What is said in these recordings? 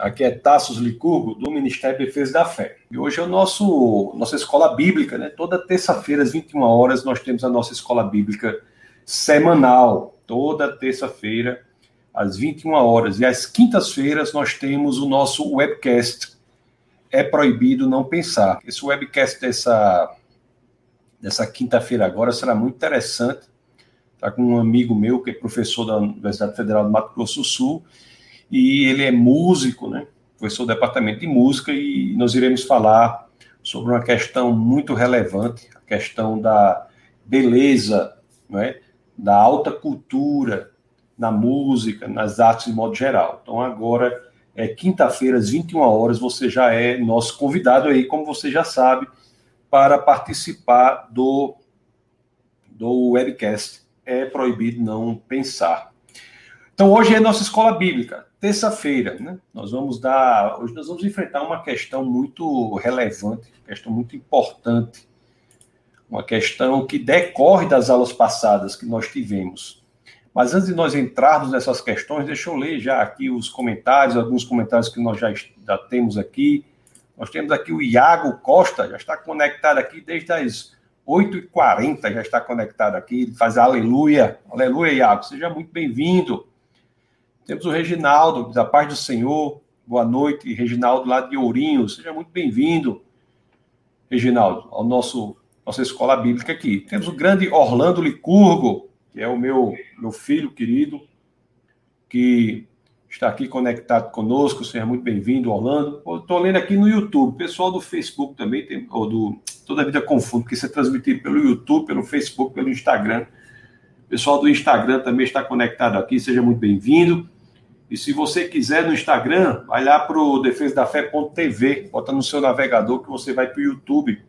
Aqui é Tassos Licurgo, do Ministério da Defesa da Fé. E hoje é o nosso nossa escola bíblica, né? Toda terça-feira, às 21 horas, nós temos a nossa escola bíblica semanal. Toda terça-feira, às 21 horas. E às quintas-feiras, nós temos o nosso webcast. É proibido não pensar. Esse webcast dessa, dessa quinta-feira agora será muito interessante. Está com um amigo meu, que é professor da Universidade Federal do Mato Grosso do Sul e ele é músico, né? Professor do departamento de música e nós iremos falar sobre uma questão muito relevante, a questão da beleza, é? da alta cultura na música, nas artes de modo geral. Então agora é quinta-feira às 21 horas, você já é nosso convidado aí, como você já sabe, para participar do do webcast. É proibido não pensar. Então hoje é nossa escola bíblica terça-feira, né? Nós vamos dar, hoje nós vamos enfrentar uma questão muito relevante, questão muito importante, uma questão que decorre das aulas passadas que nós tivemos. Mas antes de nós entrarmos nessas questões, deixa eu ler já aqui os comentários, alguns comentários que nós já, já temos aqui. Nós temos aqui o Iago Costa, já está conectado aqui desde as 8h40, já está conectado aqui, ele faz aleluia. Aleluia, Iago, seja muito bem-vindo. Temos o Reginaldo, da paz do Senhor. Boa noite, Reginaldo, lá de Ourinho. Seja muito bem-vindo, Reginaldo, ao nosso nossa escola bíblica aqui. Temos o grande Orlando Licurgo, que é o meu, meu filho querido, que está aqui conectado conosco. Seja muito bem-vindo, Orlando. Estou lendo aqui no YouTube. Pessoal do Facebook também, tem, ou do Toda a Vida Confundo, que isso é transmitido pelo YouTube, pelo Facebook, pelo Instagram. Pessoal do Instagram também está conectado aqui. Seja muito bem-vindo. E se você quiser no Instagram, vai lá para o defesadafé.tv, bota no seu navegador que você vai para o YouTube,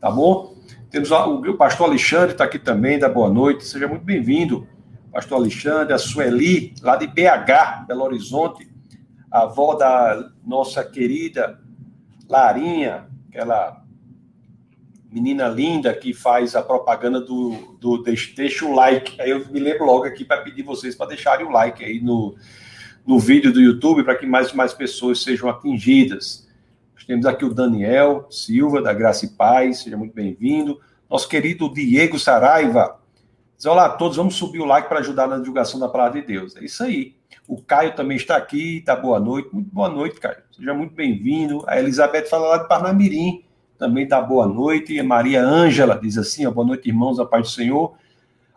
tá bom? Temos o, pastor Alexandre, está aqui também, da boa noite, seja muito bem-vindo. Pastor Alexandre, a Sueli, lá de BH, Belo Horizonte, a avó da nossa querida Larinha, aquela menina linda que faz a propaganda do, do deixa, deixa o like. Aí eu me lembro logo aqui para pedir vocês para deixarem o like aí no, no vídeo do YouTube para que mais e mais pessoas sejam atingidas. Nós temos aqui o Daniel Silva, da Graça e Paz, seja muito bem-vindo. Nosso querido Diego Saraiva. Diz, olá a todos, vamos subir o like para ajudar na divulgação da palavra de Deus. É isso aí. O Caio também está aqui, tá boa noite. Muito boa noite, Caio. Seja muito bem-vindo. A Elizabeth fala lá de Parnamirim, também tá boa noite. E a Maria Ângela diz assim, ó, boa noite, irmãos, a paz do Senhor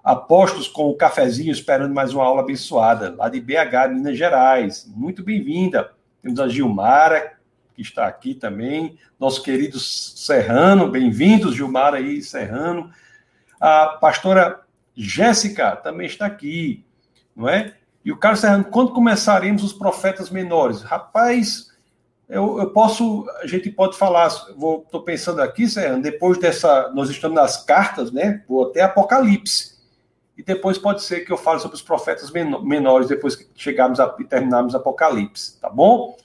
apostos com o cafezinho, esperando mais uma aula abençoada, lá de BH, Minas Gerais. Muito bem-vinda. Temos a Gilmara, que está aqui também, nosso querido Serrano, bem-vindos, Gilmara aí, Serrano. A pastora Jéssica também está aqui, não é? E o Carlos Serrano, quando começaremos os profetas menores? Rapaz, eu, eu posso, a gente pode falar, estou pensando aqui, Serrano, depois dessa, nós estamos nas cartas, né? Vou até Apocalipse e depois pode ser que eu fale sobre os profetas menores depois que chegarmos a, e terminarmos Apocalipse, tá bom?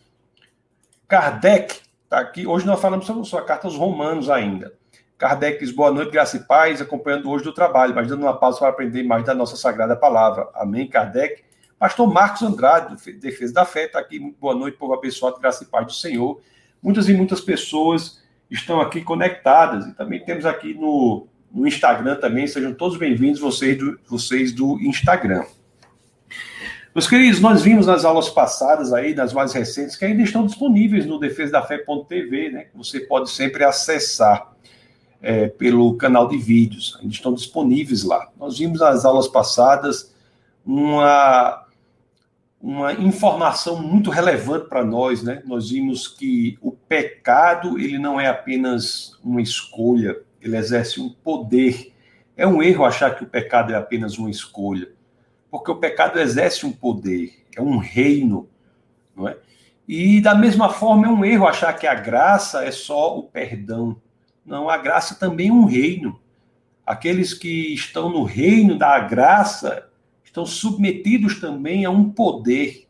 Kardec está aqui. Hoje nós falamos sobre sua carta aos Romanos ainda. Kardec diz boa noite, graça e paz, acompanhando hoje do trabalho, mas dando uma pausa para aprender mais da nossa sagrada palavra. Amém, Kardec. Pastor Marcos Andrade, Defesa da Fé, está aqui. Muito boa noite, povo abençoado, graça e paz do Senhor. Muitas e muitas pessoas estão aqui conectadas. E também temos aqui no, no Instagram também. Sejam todos bem-vindos, vocês do, vocês do Instagram. Meus queridos, nós vimos nas aulas passadas aí, das mais recentes, que ainda estão disponíveis no defesadafé.tv, né? Você pode sempre acessar é, pelo canal de vídeos, ainda estão disponíveis lá. Nós vimos nas aulas passadas uma, uma informação muito relevante para nós, né? Nós vimos que o pecado, ele não é apenas uma escolha, ele exerce um poder. É um erro achar que o pecado é apenas uma escolha, porque o pecado exerce um poder, é um reino, não é? E da mesma forma é um erro achar que a graça é só o perdão. Não, a graça também é um reino. Aqueles que estão no reino da graça estão submetidos também a um poder.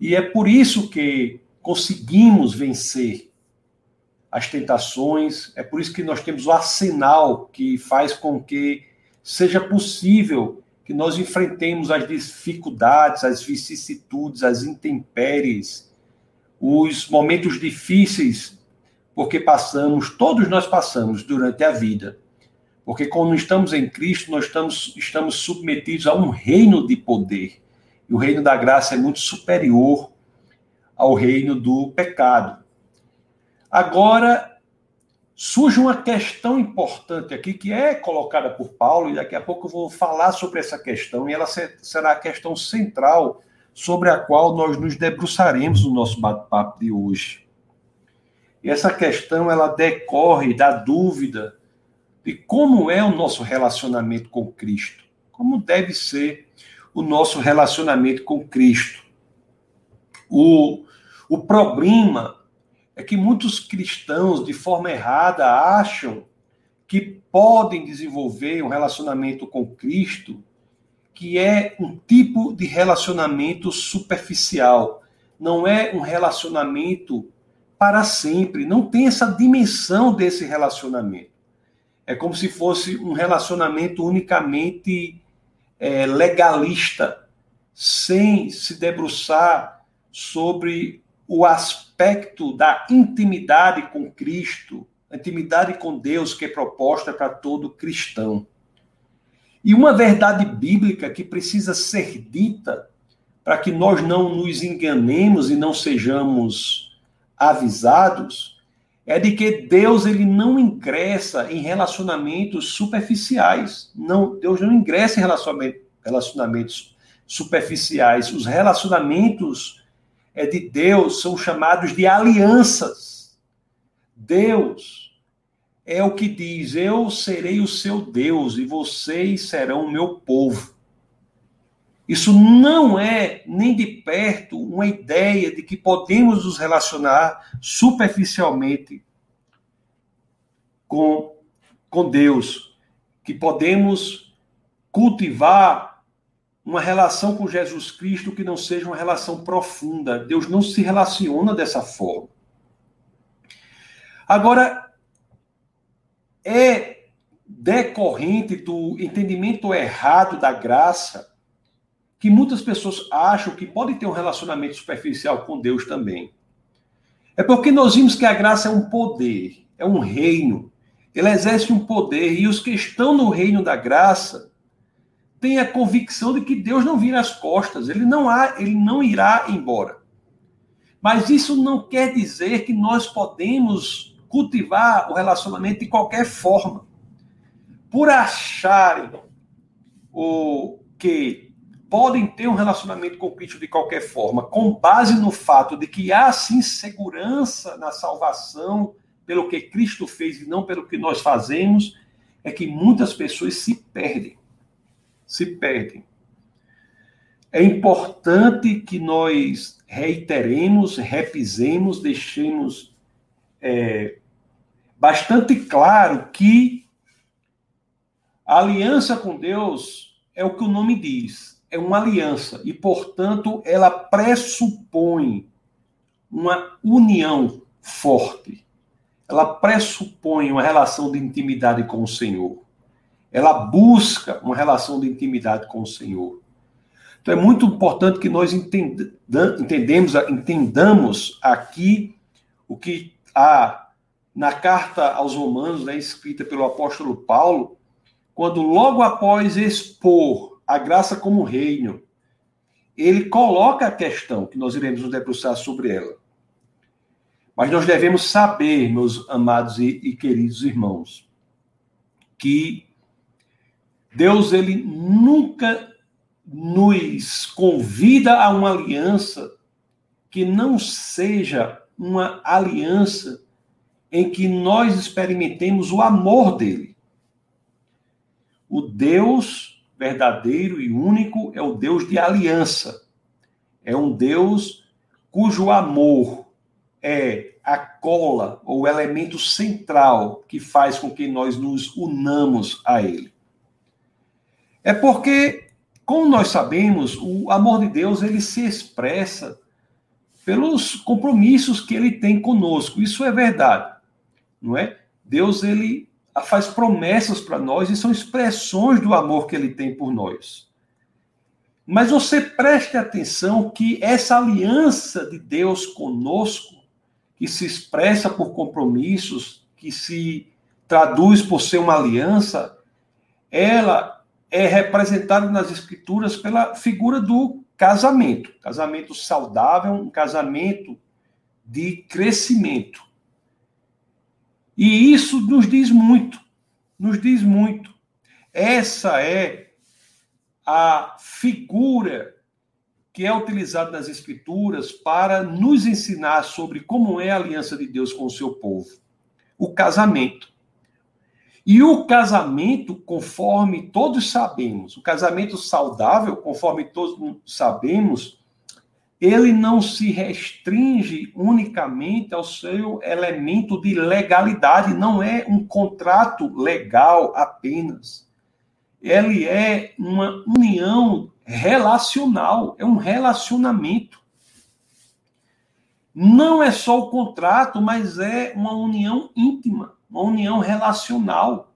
E é por isso que conseguimos vencer as tentações. É por isso que nós temos o arsenal que faz com que seja possível que nós enfrentemos as dificuldades, as vicissitudes, as intempéries os momentos difíceis porque passamos, todos nós passamos durante a vida. Porque quando estamos em Cristo, nós estamos, estamos submetidos a um reino de poder. E o reino da graça é muito superior ao reino do pecado. Agora, surge uma questão importante aqui que é colocada por Paulo, e daqui a pouco eu vou falar sobre essa questão, e ela será a questão central sobre a qual nós nos debruçaremos no nosso bate-papo de hoje. E essa questão ela decorre da dúvida de como é o nosso relacionamento com Cristo, como deve ser o nosso relacionamento com Cristo. O, o problema é que muitos cristãos, de forma errada, acham que podem desenvolver um relacionamento com Cristo que é um tipo de relacionamento superficial, não é um relacionamento para sempre, não tem essa dimensão desse relacionamento. É como se fosse um relacionamento unicamente é, legalista, sem se debruçar sobre o aspecto da intimidade com Cristo, intimidade com Deus que é proposta para todo cristão. E uma verdade bíblica que precisa ser dita para que nós não nos enganemos e não sejamos avisados é de que Deus ele não ingressa em relacionamentos superficiais. Não, Deus não ingressa em relacionamentos superficiais. Os relacionamentos é de Deus são chamados de alianças. Deus é o que diz: Eu serei o seu Deus e vocês serão o meu povo. Isso não é nem de perto uma ideia de que podemos nos relacionar superficialmente com, com Deus, que podemos cultivar uma relação com Jesus Cristo que não seja uma relação profunda. Deus não se relaciona dessa forma. Agora, é decorrente do entendimento errado da graça que muitas pessoas acham que pode ter um relacionamento superficial com Deus também. É porque nós vimos que a graça é um poder, é um reino. Ele exerce um poder e os que estão no reino da graça tem a convicção de que Deus não vira as costas, ele não há, ele não irá embora. Mas isso não quer dizer que nós podemos cultivar o relacionamento de qualquer forma. Por acharem o que podem ter um relacionamento com Cristo de qualquer forma, com base no fato de que há sim segurança na salvação pelo que Cristo fez e não pelo que nós fazemos, é que muitas pessoas se perdem se perdem. É importante que nós reiteremos, repisemos, deixemos é, bastante claro que a aliança com Deus é o que o nome diz, é uma aliança e, portanto, ela pressupõe uma união forte. Ela pressupõe uma relação de intimidade com o Senhor ela busca uma relação de intimidade com o Senhor. Então é muito importante que nós entendemos, entendamos aqui o que há na carta aos Romanos, né, escrita pelo apóstolo Paulo, quando logo após expor a graça como reino, ele coloca a questão que nós iremos nos debruçar sobre ela. Mas nós devemos saber, meus amados e, e queridos irmãos, que Deus ele nunca nos convida a uma aliança que não seja uma aliança em que nós experimentemos o amor dele. O Deus verdadeiro e único é o Deus de aliança. É um Deus cujo amor é a cola ou elemento central que faz com que nós nos unamos a ele. É porque, como nós sabemos, o amor de Deus ele se expressa pelos compromissos que ele tem conosco. Isso é verdade, não é? Deus ele faz promessas para nós e são expressões do amor que ele tem por nós. Mas você preste atenção que essa aliança de Deus conosco, que se expressa por compromissos, que se traduz por ser uma aliança, ela é representada nas escrituras pela figura do casamento. Casamento saudável, um casamento de crescimento. E isso nos diz muito, nos diz muito. Essa é a figura que é utilizada nas Escrituras para nos ensinar sobre como é a aliança de Deus com o seu povo. O casamento. E o casamento, conforme todos sabemos, o casamento saudável, conforme todos sabemos, ele não se restringe unicamente ao seu elemento de legalidade, não é um contrato legal apenas. Ele é uma união relacional, é um relacionamento. Não é só o contrato, mas é uma união íntima, uma união relacional.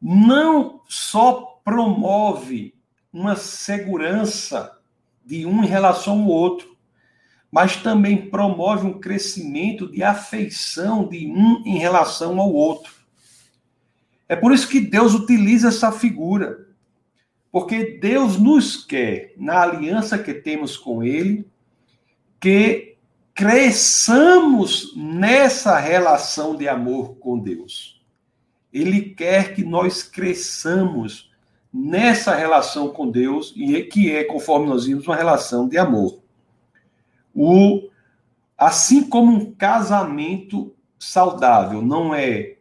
Não só promove uma segurança de um em relação ao outro, mas também promove um crescimento de afeição de um em relação ao outro. É por isso que Deus utiliza essa figura, porque Deus nos quer, na aliança que temos com Ele, que cresçamos nessa relação de amor com Deus. Ele quer que nós cresçamos nessa relação com Deus, e é que é, conforme nós vimos, uma relação de amor. O, assim como um casamento saudável não é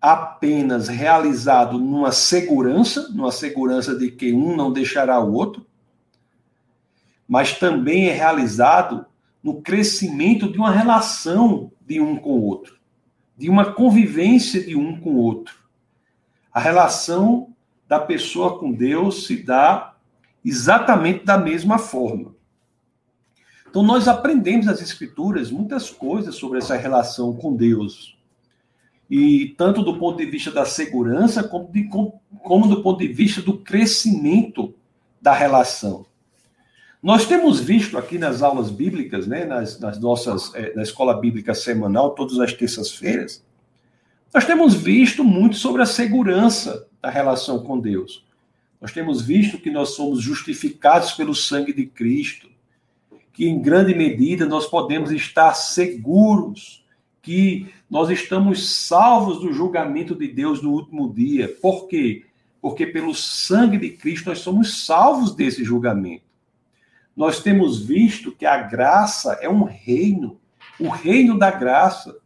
apenas realizado numa segurança, numa segurança de que um não deixará o outro, mas também é realizado no crescimento de uma relação de um com o outro, de uma convivência de um com o outro. A relação da pessoa com Deus se dá exatamente da mesma forma. Então, nós aprendemos nas Escrituras muitas coisas sobre essa relação com Deus. E tanto do ponto de vista da segurança, como, de, como do ponto de vista do crescimento da relação. Nós temos visto aqui nas aulas bíblicas, né, nas, nas nossas, é, na escola bíblica semanal, todas as terças-feiras, nós temos visto muito sobre a segurança da relação com Deus. Nós temos visto que nós somos justificados pelo sangue de Cristo, que em grande medida nós podemos estar seguros que nós estamos salvos do julgamento de Deus no último dia. Por quê? Porque pelo sangue de Cristo nós somos salvos desse julgamento. Nós temos visto que a graça é um reino, o reino da graça.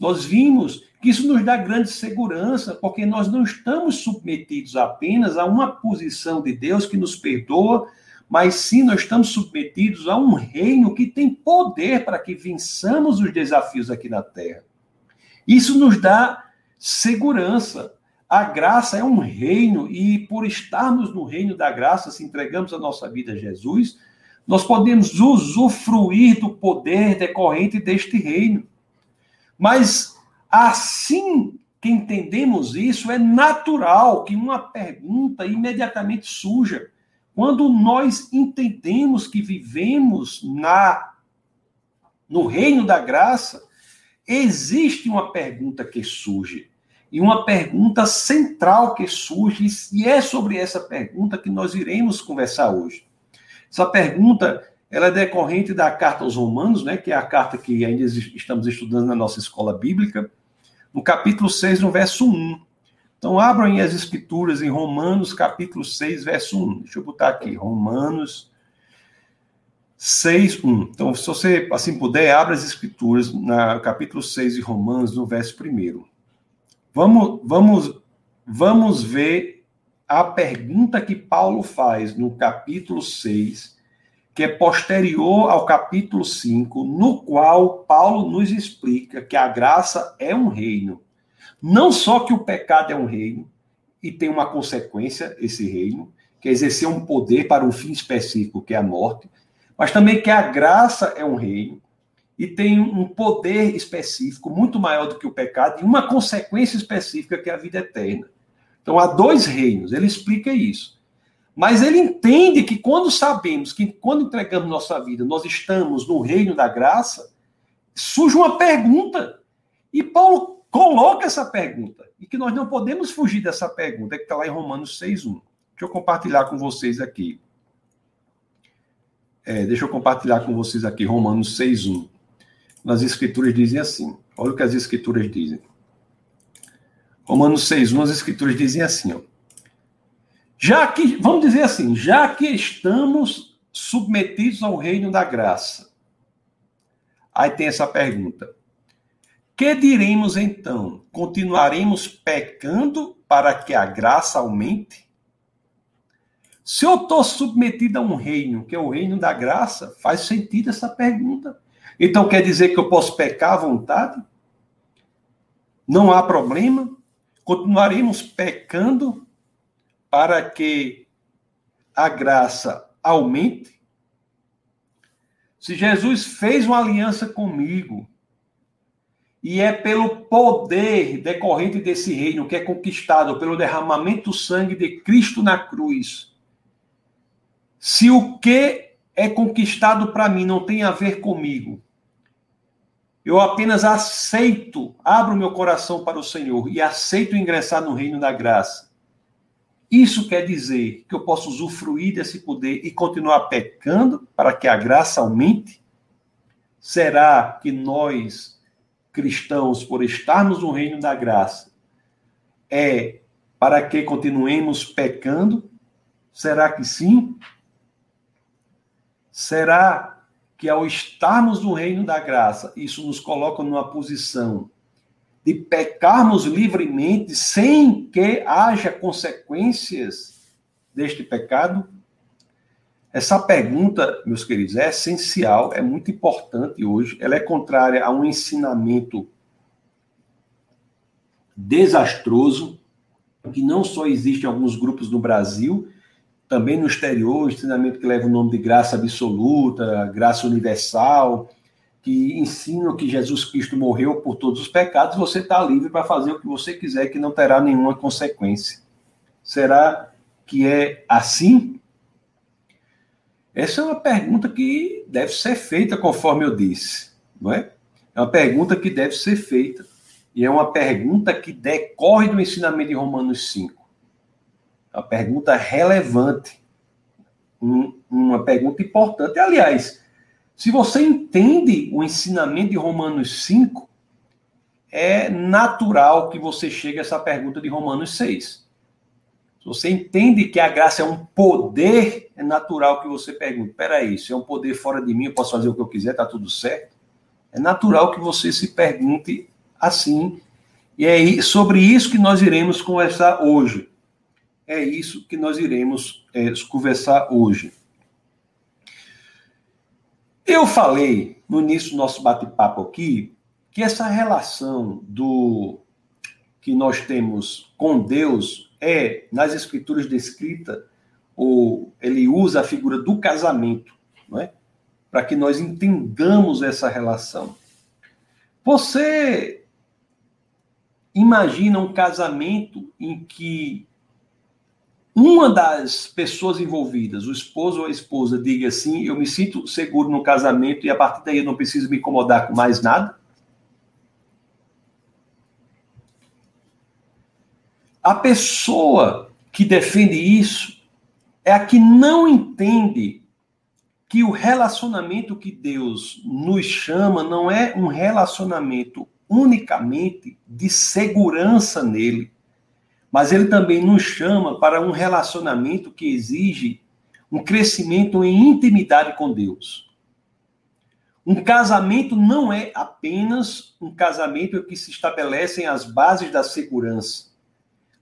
Nós vimos que isso nos dá grande segurança, porque nós não estamos submetidos apenas a uma posição de Deus que nos perdoa, mas sim nós estamos submetidos a um reino que tem poder para que vençamos os desafios aqui na terra. Isso nos dá segurança. A graça é um reino e por estarmos no reino da graça, se entregamos a nossa vida a Jesus, nós podemos usufruir do poder decorrente deste reino. Mas Assim que entendemos isso, é natural que uma pergunta imediatamente surja. Quando nós entendemos que vivemos na no reino da graça, existe uma pergunta que surge. E uma pergunta central que surge, e é sobre essa pergunta que nós iremos conversar hoje. Essa pergunta ela é decorrente da carta aos Romanos, né, que é a carta que ainda estamos estudando na nossa escola bíblica no capítulo 6, no verso 1. Então, abram as escrituras em Romanos, capítulo 6, verso 1. Deixa eu botar aqui, Romanos 6, 1. Então, se você, assim puder, abra as escrituras no capítulo 6 de Romanos, no verso 1. Vamos, vamos, vamos ver a pergunta que Paulo faz no capítulo 6, que é posterior ao capítulo 5, no qual Paulo nos explica que a graça é um reino. Não só que o pecado é um reino e tem uma consequência, esse reino, que é exercer um poder para um fim específico, que é a morte, mas também que a graça é um reino e tem um poder específico muito maior do que o pecado e uma consequência específica que é a vida eterna. Então há dois reinos, ele explica isso. Mas ele entende que quando sabemos que quando entregamos nossa vida, nós estamos no reino da graça, surge uma pergunta. E Paulo coloca essa pergunta. E que nós não podemos fugir dessa pergunta, que está lá em Romanos 6,1. Deixa eu compartilhar com vocês aqui. É, deixa eu compartilhar com vocês aqui Romanos 6,1. Nas escrituras dizem assim. Olha o que as escrituras dizem. Romanos 6,1, as escrituras dizem assim, ó. Já que, vamos dizer assim, já que estamos submetidos ao reino da graça. Aí tem essa pergunta. Que diremos então? Continuaremos pecando para que a graça aumente? Se eu estou submetido a um reino, que é o reino da graça, faz sentido essa pergunta. Então quer dizer que eu posso pecar à vontade? Não há problema? Continuaremos pecando para que a graça aumente? Se Jesus fez uma aliança comigo, e é pelo poder decorrente desse reino que é conquistado pelo derramamento do sangue de Cristo na cruz. Se o que é conquistado para mim não tem a ver comigo, eu apenas aceito, abro meu coração para o Senhor e aceito ingressar no reino da graça. Isso quer dizer que eu posso usufruir desse poder e continuar pecando para que a graça aumente? Será que nós, cristãos, por estarmos no reino da graça, é para que continuemos pecando? Será que sim? Será que ao estarmos no reino da graça, isso nos coloca numa posição de pecarmos livremente sem que haja consequências deste pecado? Essa pergunta, meus queridos, é essencial, é muito importante hoje. Ela é contrária a um ensinamento desastroso, que não só existe em alguns grupos no Brasil, também no exterior, ensinamento que leva o nome de graça absoluta, graça universal, que ensinam que Jesus Cristo morreu por todos os pecados, você está livre para fazer o que você quiser, que não terá nenhuma consequência. Será que é assim? Essa é uma pergunta que deve ser feita, conforme eu disse, não é? É uma pergunta que deve ser feita. E é uma pergunta que decorre do ensinamento de Romanos 5 uma pergunta relevante, um, uma pergunta importante. Aliás, se você entende o ensinamento de Romanos 5, é natural que você chegue a essa pergunta de Romanos 6. Se você entende que a graça é um poder, é natural que você pergunte: peraí, se é um poder fora de mim, eu posso fazer o que eu quiser, tá tudo certo? É natural que você se pergunte assim. E é sobre isso que nós iremos conversar hoje é isso que nós iremos é, conversar hoje. Eu falei no início do nosso bate-papo aqui que essa relação do que nós temos com Deus é nas escrituras descrita ou ele usa a figura do casamento, não é? Para que nós entendamos essa relação. Você imagina um casamento em que uma das pessoas envolvidas, o esposo ou a esposa, diga assim: eu me sinto seguro no casamento e a partir daí eu não preciso me incomodar com mais nada? A pessoa que defende isso é a que não entende que o relacionamento que Deus nos chama não é um relacionamento unicamente de segurança nele mas ele também nos chama para um relacionamento que exige um crescimento em intimidade com Deus. Um casamento não é apenas um casamento em que se estabelecem as bases da segurança,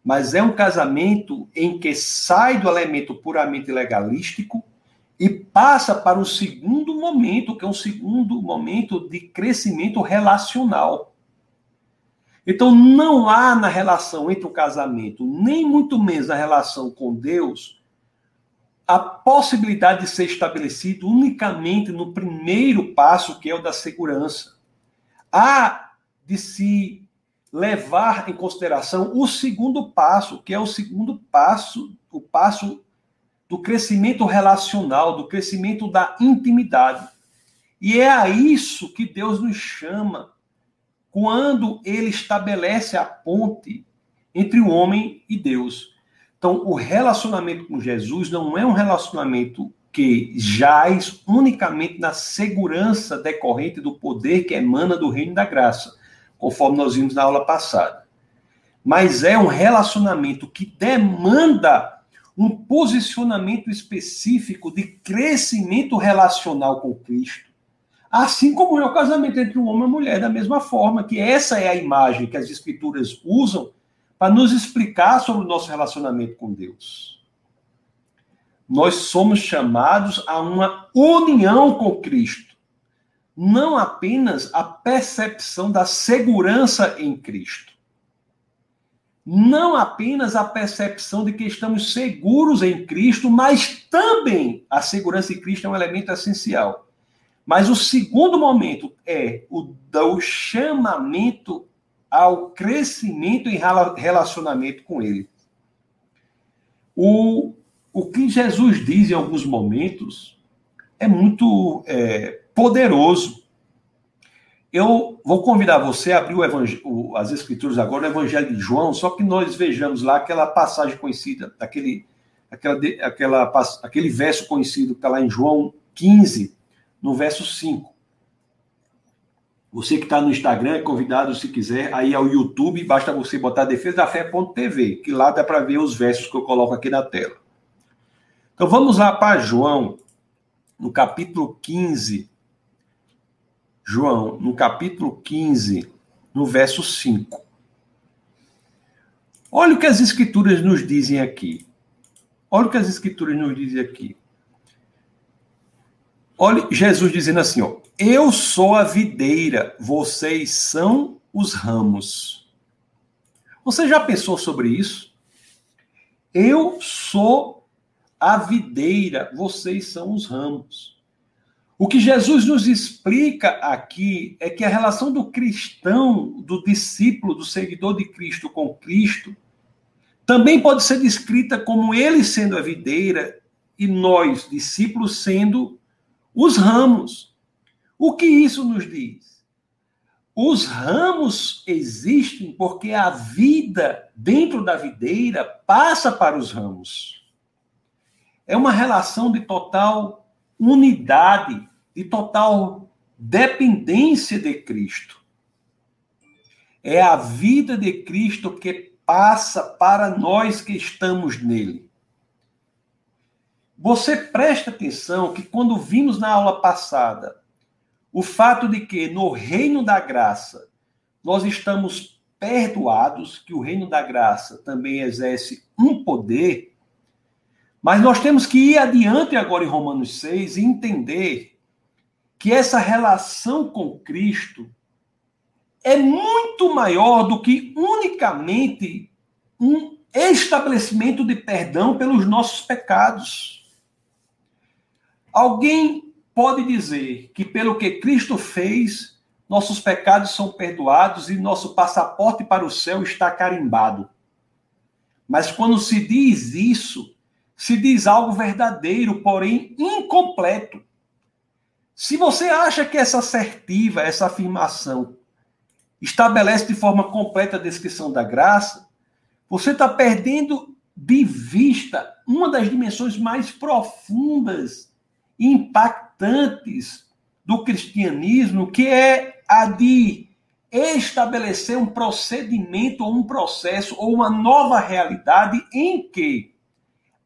mas é um casamento em que sai do elemento puramente legalístico e passa para um segundo momento, que é um segundo momento de crescimento relacional. Então, não há na relação entre o casamento, nem muito menos na relação com Deus, a possibilidade de ser estabelecido unicamente no primeiro passo, que é o da segurança. Há de se levar em consideração o segundo passo, que é o segundo passo, o passo do crescimento relacional, do crescimento da intimidade. E é a isso que Deus nos chama quando ele estabelece a ponte entre o homem e Deus. Então, o relacionamento com Jesus não é um relacionamento que jaz unicamente na segurança decorrente do poder que emana do reino da graça, conforme nós vimos na aula passada. Mas é um relacionamento que demanda um posicionamento específico de crescimento relacional com Cristo. Assim como é o casamento entre um homem e uma mulher, da mesma forma, que essa é a imagem que as escrituras usam para nos explicar sobre o nosso relacionamento com Deus nós somos chamados a uma união com Cristo. Não apenas a percepção da segurança em Cristo. Não apenas a percepção de que estamos seguros em Cristo, mas também a segurança em Cristo é um elemento essencial. Mas o segundo momento é o do chamamento ao crescimento em relacionamento com Ele. O o que Jesus diz em alguns momentos é muito é, poderoso. Eu vou convidar você a abrir o as Escrituras agora, o Evangelho de João, só que nós vejamos lá aquela passagem conhecida, aquele, aquela, aquela, aquele verso conhecido que está lá em João 15, no verso 5. Você que está no Instagram é convidado, se quiser, aí ao YouTube, basta você botar defesa da fé.tv, que lá dá para ver os versos que eu coloco aqui na tela. Então vamos lá para João, no capítulo 15. João, no capítulo 15, no verso 5. Olha o que as escrituras nos dizem aqui. Olha o que as escrituras nos dizem aqui. Olha Jesus dizendo assim, ó: Eu sou a videira, vocês são os ramos. Você já pensou sobre isso? Eu sou a videira, vocês são os ramos. O que Jesus nos explica aqui é que a relação do cristão, do discípulo, do seguidor de Cristo com Cristo, também pode ser descrita como ele sendo a videira e nós, discípulos, sendo os ramos. O que isso nos diz? Os ramos existem porque a vida dentro da videira passa para os ramos. É uma relação de total unidade, de total dependência de Cristo. É a vida de Cristo que passa para nós que estamos nele. Você presta atenção que quando vimos na aula passada o fato de que no reino da graça nós estamos perdoados, que o reino da graça também exerce um poder, mas nós temos que ir adiante agora em Romanos 6 e entender que essa relação com Cristo é muito maior do que unicamente um estabelecimento de perdão pelos nossos pecados. Alguém pode dizer que pelo que Cristo fez, nossos pecados são perdoados e nosso passaporte para o céu está carimbado. Mas quando se diz isso, se diz algo verdadeiro, porém incompleto. Se você acha que essa assertiva, essa afirmação, estabelece de forma completa a descrição da graça, você está perdendo de vista uma das dimensões mais profundas impactantes do cristianismo, que é a de estabelecer um procedimento ou um processo ou uma nova realidade em que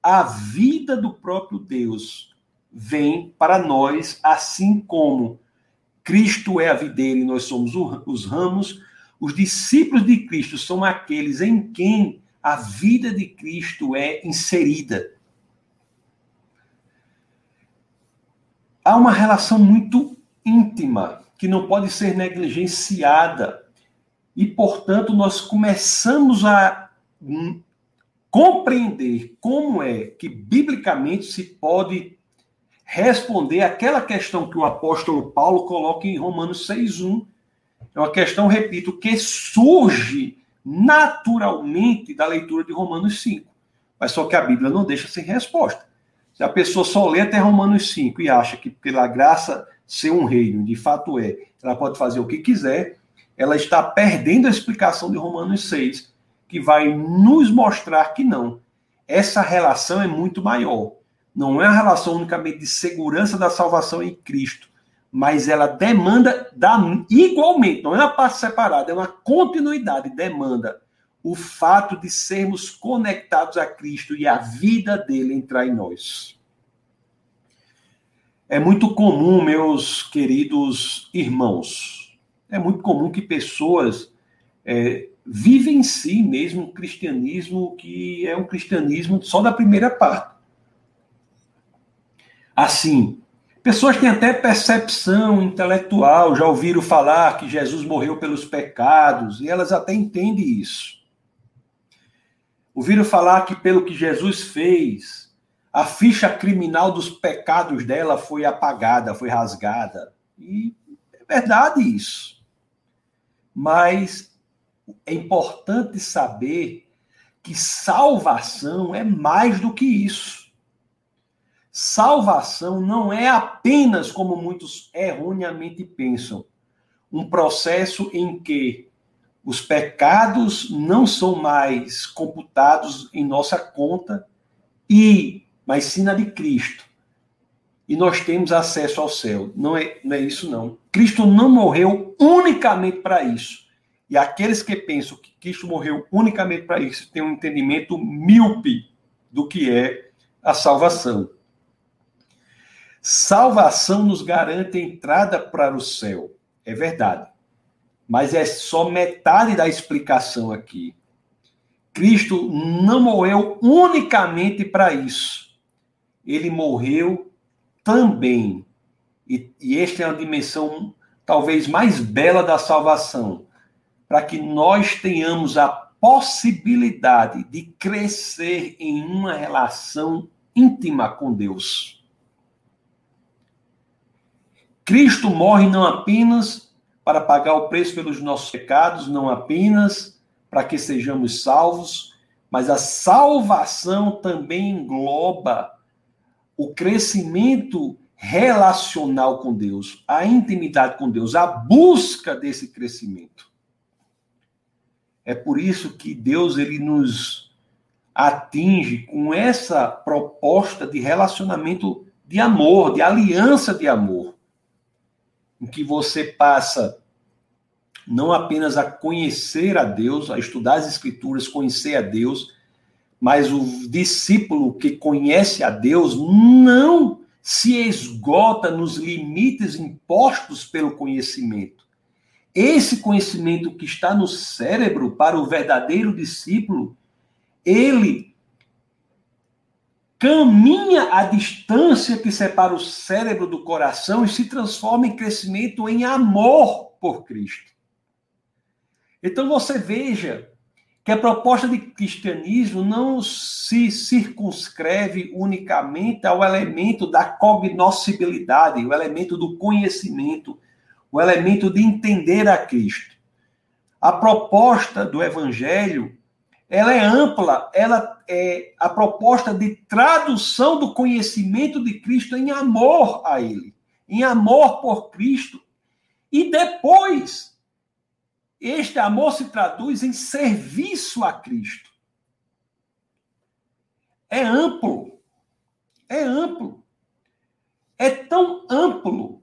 a vida do próprio Deus vem para nós, assim como Cristo é a videira e nós somos os ramos, os discípulos de Cristo são aqueles em quem a vida de Cristo é inserida. Há uma relação muito íntima que não pode ser negligenciada. E, portanto, nós começamos a compreender como é que biblicamente se pode responder aquela questão que o apóstolo Paulo coloca em Romanos 6:1. É uma questão, repito, que surge naturalmente da leitura de Romanos 5. Mas só que a Bíblia não deixa sem resposta. Se a pessoa só lê até Romanos 5 e acha que pela graça ser um reino, de fato é, ela pode fazer o que quiser, ela está perdendo a explicação de Romanos 6, que vai nos mostrar que não. Essa relação é muito maior. Não é uma relação unicamente de segurança da salvação em Cristo, mas ela demanda da, igualmente, não é uma parte separada, é uma continuidade, demanda o fato de sermos conectados a Cristo e a vida dele entrar em nós. É muito comum, meus queridos irmãos, é muito comum que pessoas é, vivem em si mesmo um cristianismo que é um cristianismo só da primeira parte. Assim, pessoas têm até percepção intelectual, já ouviram falar que Jesus morreu pelos pecados, e elas até entendem isso. Ouviram falar que, pelo que Jesus fez, a ficha criminal dos pecados dela foi apagada, foi rasgada. E é verdade isso. Mas é importante saber que salvação é mais do que isso. Salvação não é apenas, como muitos erroneamente pensam, um processo em que os pecados não são mais computados em nossa conta e mas sim na de Cristo. E nós temos acesso ao céu. Não é, não é isso não. Cristo não morreu unicamente para isso. E aqueles que pensam que Cristo morreu unicamente para isso têm um entendimento míope do que é a salvação. Salvação nos garante entrada para o céu. É verdade mas é só metade da explicação aqui. Cristo não morreu unicamente para isso. Ele morreu também. E, e esta é a dimensão talvez mais bela da salvação, para que nós tenhamos a possibilidade de crescer em uma relação íntima com Deus. Cristo morre não apenas para pagar o preço pelos nossos pecados, não apenas para que sejamos salvos, mas a salvação também engloba o crescimento relacional com Deus, a intimidade com Deus, a busca desse crescimento. É por isso que Deus ele nos atinge com essa proposta de relacionamento de amor, de aliança de amor em que você passa não apenas a conhecer a Deus, a estudar as Escrituras, conhecer a Deus, mas o discípulo que conhece a Deus não se esgota nos limites impostos pelo conhecimento. Esse conhecimento que está no cérebro para o verdadeiro discípulo, ele caminha a distância que separa o cérebro do coração e se transforma em crescimento em amor por Cristo. Então você veja que a proposta de cristianismo não se circunscreve unicamente ao elemento da cognoscibilidade, o elemento do conhecimento, o elemento de entender a Cristo. A proposta do evangelho ela é ampla, ela é a proposta de tradução do conhecimento de Cristo em amor a Ele, em amor por Cristo. E depois, este amor se traduz em serviço a Cristo. É amplo, é amplo. É tão amplo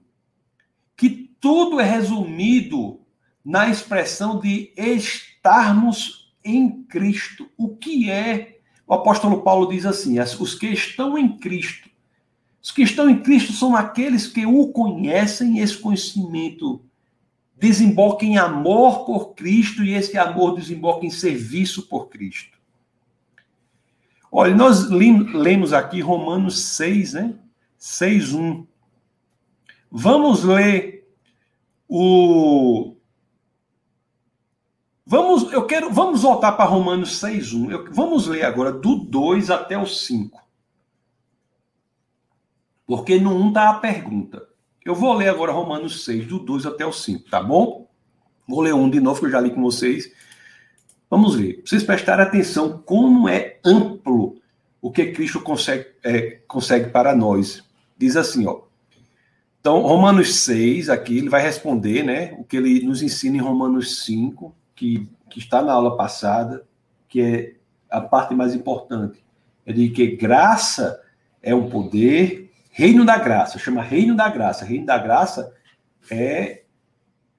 que tudo é resumido na expressão de estarmos em Cristo. O que é? O apóstolo Paulo diz assim: os que estão em Cristo. Os que estão em Cristo são aqueles que o conhecem, esse conhecimento desemboca em amor por Cristo e esse amor desemboca em serviço por Cristo. Olha, nós lemos aqui Romanos 6, né? 6, 1. Vamos ler o Vamos, eu quero, vamos voltar para Romanos 6:1. Eu, vamos ler agora do 2 até o 5. Porque no 1 está a pergunta. Eu vou ler agora Romanos 6, do 2 até o 5, tá bom? Vou ler um de novo, que eu já li com vocês. Vamos ver. Vocês prestarem atenção como é amplo o que Cristo consegue, é, consegue para nós. Diz assim, ó. Então, Romanos 6, aqui, ele vai responder, né, o que ele nos ensina em Romanos 5, que, que está na aula passada, que é a parte mais importante. É de que graça é um poder, reino da graça, chama reino da graça. Reino da graça é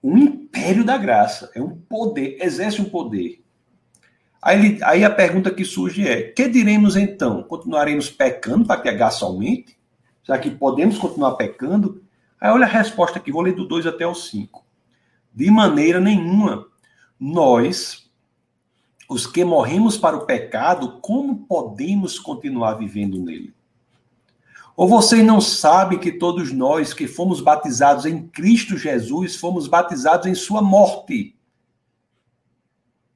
um império da graça, é um poder, exerce um poder. Aí, ele, aí a pergunta que surge é: que diremos então? Continuaremos pecando para que a graça aumente? Será que podemos continuar pecando? Aí olha a resposta aqui, vou ler do 2 até o 5. De maneira nenhuma. Nós, os que morremos para o pecado, como podemos continuar vivendo nele? Ou vocês não sabem que todos nós que fomos batizados em Cristo Jesus fomos batizados em sua morte?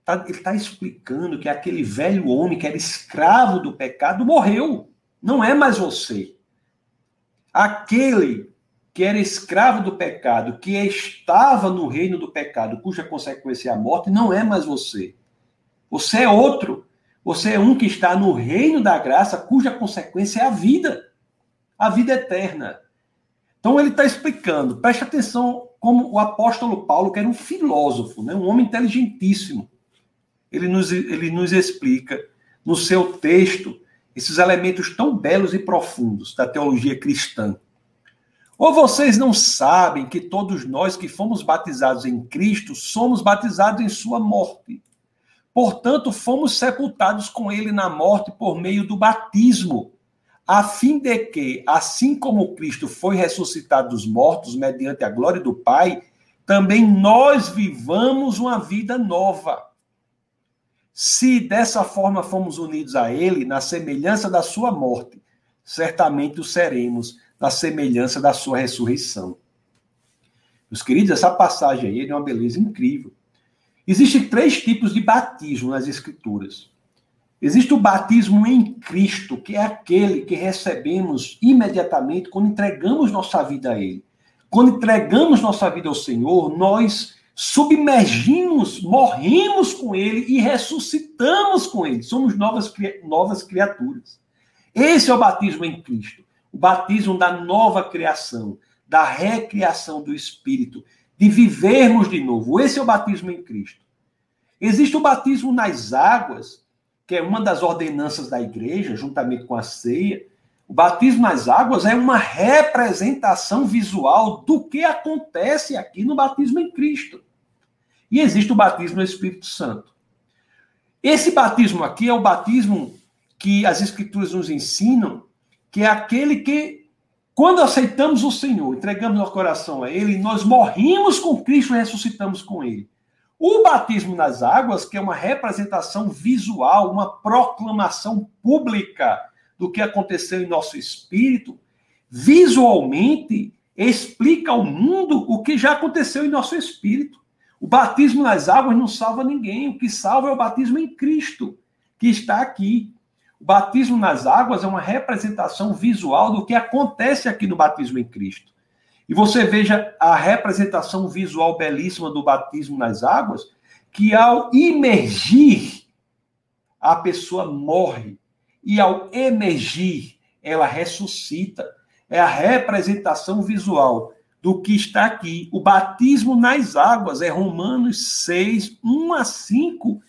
Tá, ele está explicando que aquele velho homem que era escravo do pecado morreu. Não é mais você. Aquele que era escravo do pecado, que estava no reino do pecado, cuja consequência é a morte, não é mais você. Você é outro. Você é um que está no reino da graça, cuja consequência é a vida. A vida eterna. Então ele está explicando, preste atenção como o apóstolo Paulo, que era um filósofo, né, um homem inteligentíssimo ele nos, ele nos explica no seu texto esses elementos tão belos e profundos da teologia cristã. Ou vocês não sabem que todos nós que fomos batizados em Cristo somos batizados em Sua morte? Portanto, fomos sepultados com Ele na morte por meio do batismo, a fim de que, assim como Cristo foi ressuscitado dos mortos mediante a glória do Pai, também nós vivamos uma vida nova. Se dessa forma fomos unidos a Ele, na semelhança da Sua morte, certamente o seremos na semelhança da Sua ressurreição. Meus queridos, essa passagem aí é uma beleza incrível. Existem três tipos de batismo nas Escrituras. Existe o batismo em Cristo, que é aquele que recebemos imediatamente quando entregamos nossa vida a Ele. Quando entregamos nossa vida ao Senhor, nós submergimos, morremos com ele e ressuscitamos com ele. Somos novas, novas criaturas. Esse é o batismo em Cristo. O batismo da nova criação, da recriação do Espírito, de vivermos de novo. Esse é o batismo em Cristo. Existe o batismo nas águas, que é uma das ordenanças da igreja, juntamente com a ceia. O batismo nas águas é uma representação visual do que acontece aqui no batismo em Cristo. E existe o batismo no Espírito Santo. Esse batismo aqui é o batismo que as Escrituras nos ensinam, que é aquele que, quando aceitamos o Senhor, entregamos nosso coração a Ele, nós morrimos com Cristo e ressuscitamos com Ele. O batismo nas águas, que é uma representação visual, uma proclamação pública do que aconteceu em nosso espírito, visualmente explica ao mundo o que já aconteceu em nosso espírito. O batismo nas águas não salva ninguém. O que salva é o batismo em Cristo, que está aqui. O batismo nas águas é uma representação visual do que acontece aqui no batismo em Cristo. E você veja a representação visual belíssima do batismo nas águas, que ao imergir, a pessoa morre. E ao emergir, ela ressuscita. É a representação visual do que está aqui. O batismo nas águas é Romanos 6, 1 a 5,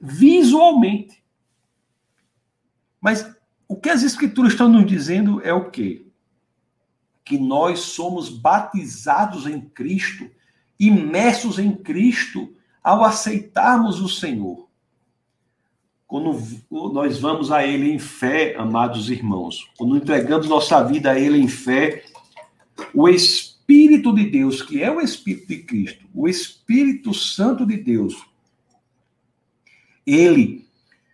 visualmente. Mas o que as escrituras estão nos dizendo é o quê? Que nós somos batizados em Cristo, imersos em Cristo, ao aceitarmos o Senhor. Quando nós vamos a Ele em fé, amados irmãos, quando entregamos nossa vida a Ele em fé, o Espírito de Deus, que é o Espírito de Cristo, o Espírito Santo de Deus, ele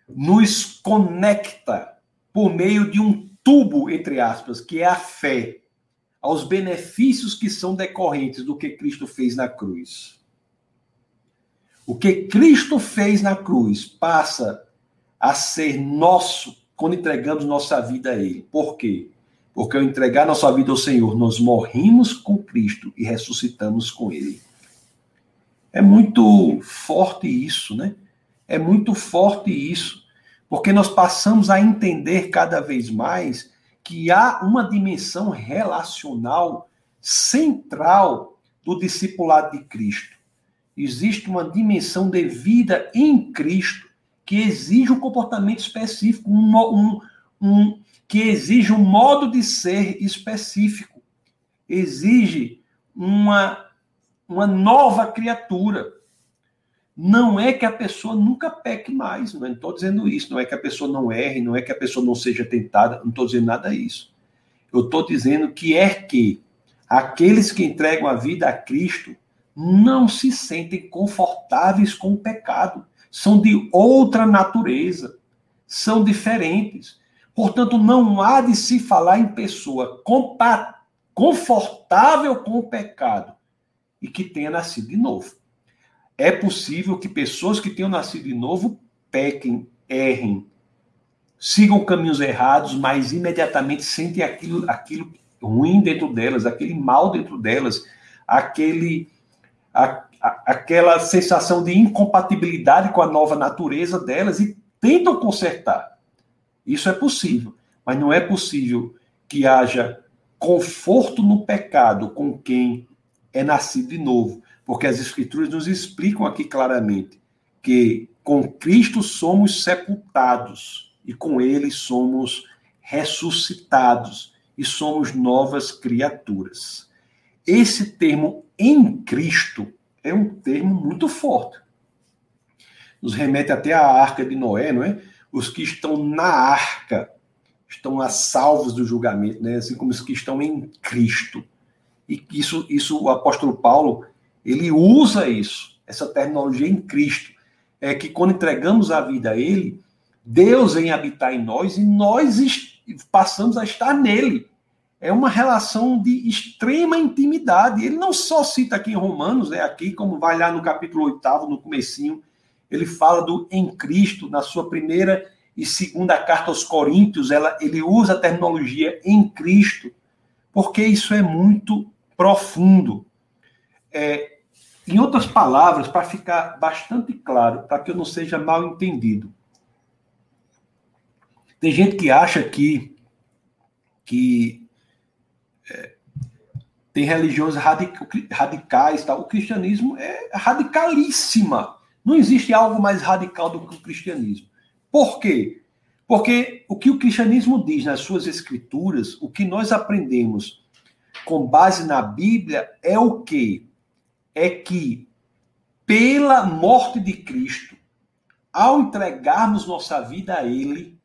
nos conecta por meio de um tubo, entre aspas, que é a fé, aos benefícios que são decorrentes do que Cristo fez na cruz. O que Cristo fez na cruz passa a ser nosso quando entregamos nossa vida a Ele. Por quê? Porque ao entregar nossa vida ao Senhor, nós morrimos com Cristo e ressuscitamos com Ele. É muito forte isso, né? É muito forte isso, Porque nós passamos a entender cada vez mais que há uma dimensão relacional central do discipulado de Cristo. Existe uma dimensão de vida em Cristo que exige um comportamento específico, um, um, um que exige um modo de ser específico, exige uma, uma nova criatura. Não é que a pessoa nunca peque mais, não estou dizendo isso, não é que a pessoa não erre, não é que a pessoa não seja tentada, não estou dizendo nada disso. Eu estou dizendo que é que aqueles que entregam a vida a Cristo não se sentem confortáveis com o pecado, são de outra natureza, são diferentes. Portanto, não há de se falar em pessoa confortável com o pecado e que tenha nascido de novo. É possível que pessoas que tenham nascido de novo pequem, errem, sigam caminhos errados, mas imediatamente sentem aquilo, aquilo ruim dentro delas, aquele mal dentro delas, aquele, a, a, aquela sensação de incompatibilidade com a nova natureza delas e tentam consertar. Isso é possível, mas não é possível que haja conforto no pecado com quem é nascido de novo, porque as Escrituras nos explicam aqui claramente que com Cristo somos sepultados e com Ele somos ressuscitados e somos novas criaturas. Esse termo em Cristo é um termo muito forte. Nos remete até à arca de Noé, não é? os que estão na arca estão a salvos do julgamento, né? assim como os que estão em Cristo. E isso, isso o apóstolo Paulo, ele usa isso, essa terminologia em Cristo. É que quando entregamos a vida a ele, Deus vem habitar em nós e nós passamos a estar nele. É uma relação de extrema intimidade. Ele não só cita aqui em Romanos, né, aqui como vai lá no capítulo 8, no comecinho, ele fala do em Cristo, na sua primeira e segunda carta aos Coríntios, ela, ele usa a terminologia em Cristo, porque isso é muito profundo. É, em outras palavras, para ficar bastante claro, para que eu não seja mal entendido, tem gente que acha que, que é, tem religiões radicais, o cristianismo é radicalíssima não existe algo mais radical do que o cristianismo. Por quê? Porque o que o cristianismo diz nas suas escrituras, o que nós aprendemos com base na Bíblia é o quê? É que pela morte de Cristo, ao entregarmos nossa vida a Ele,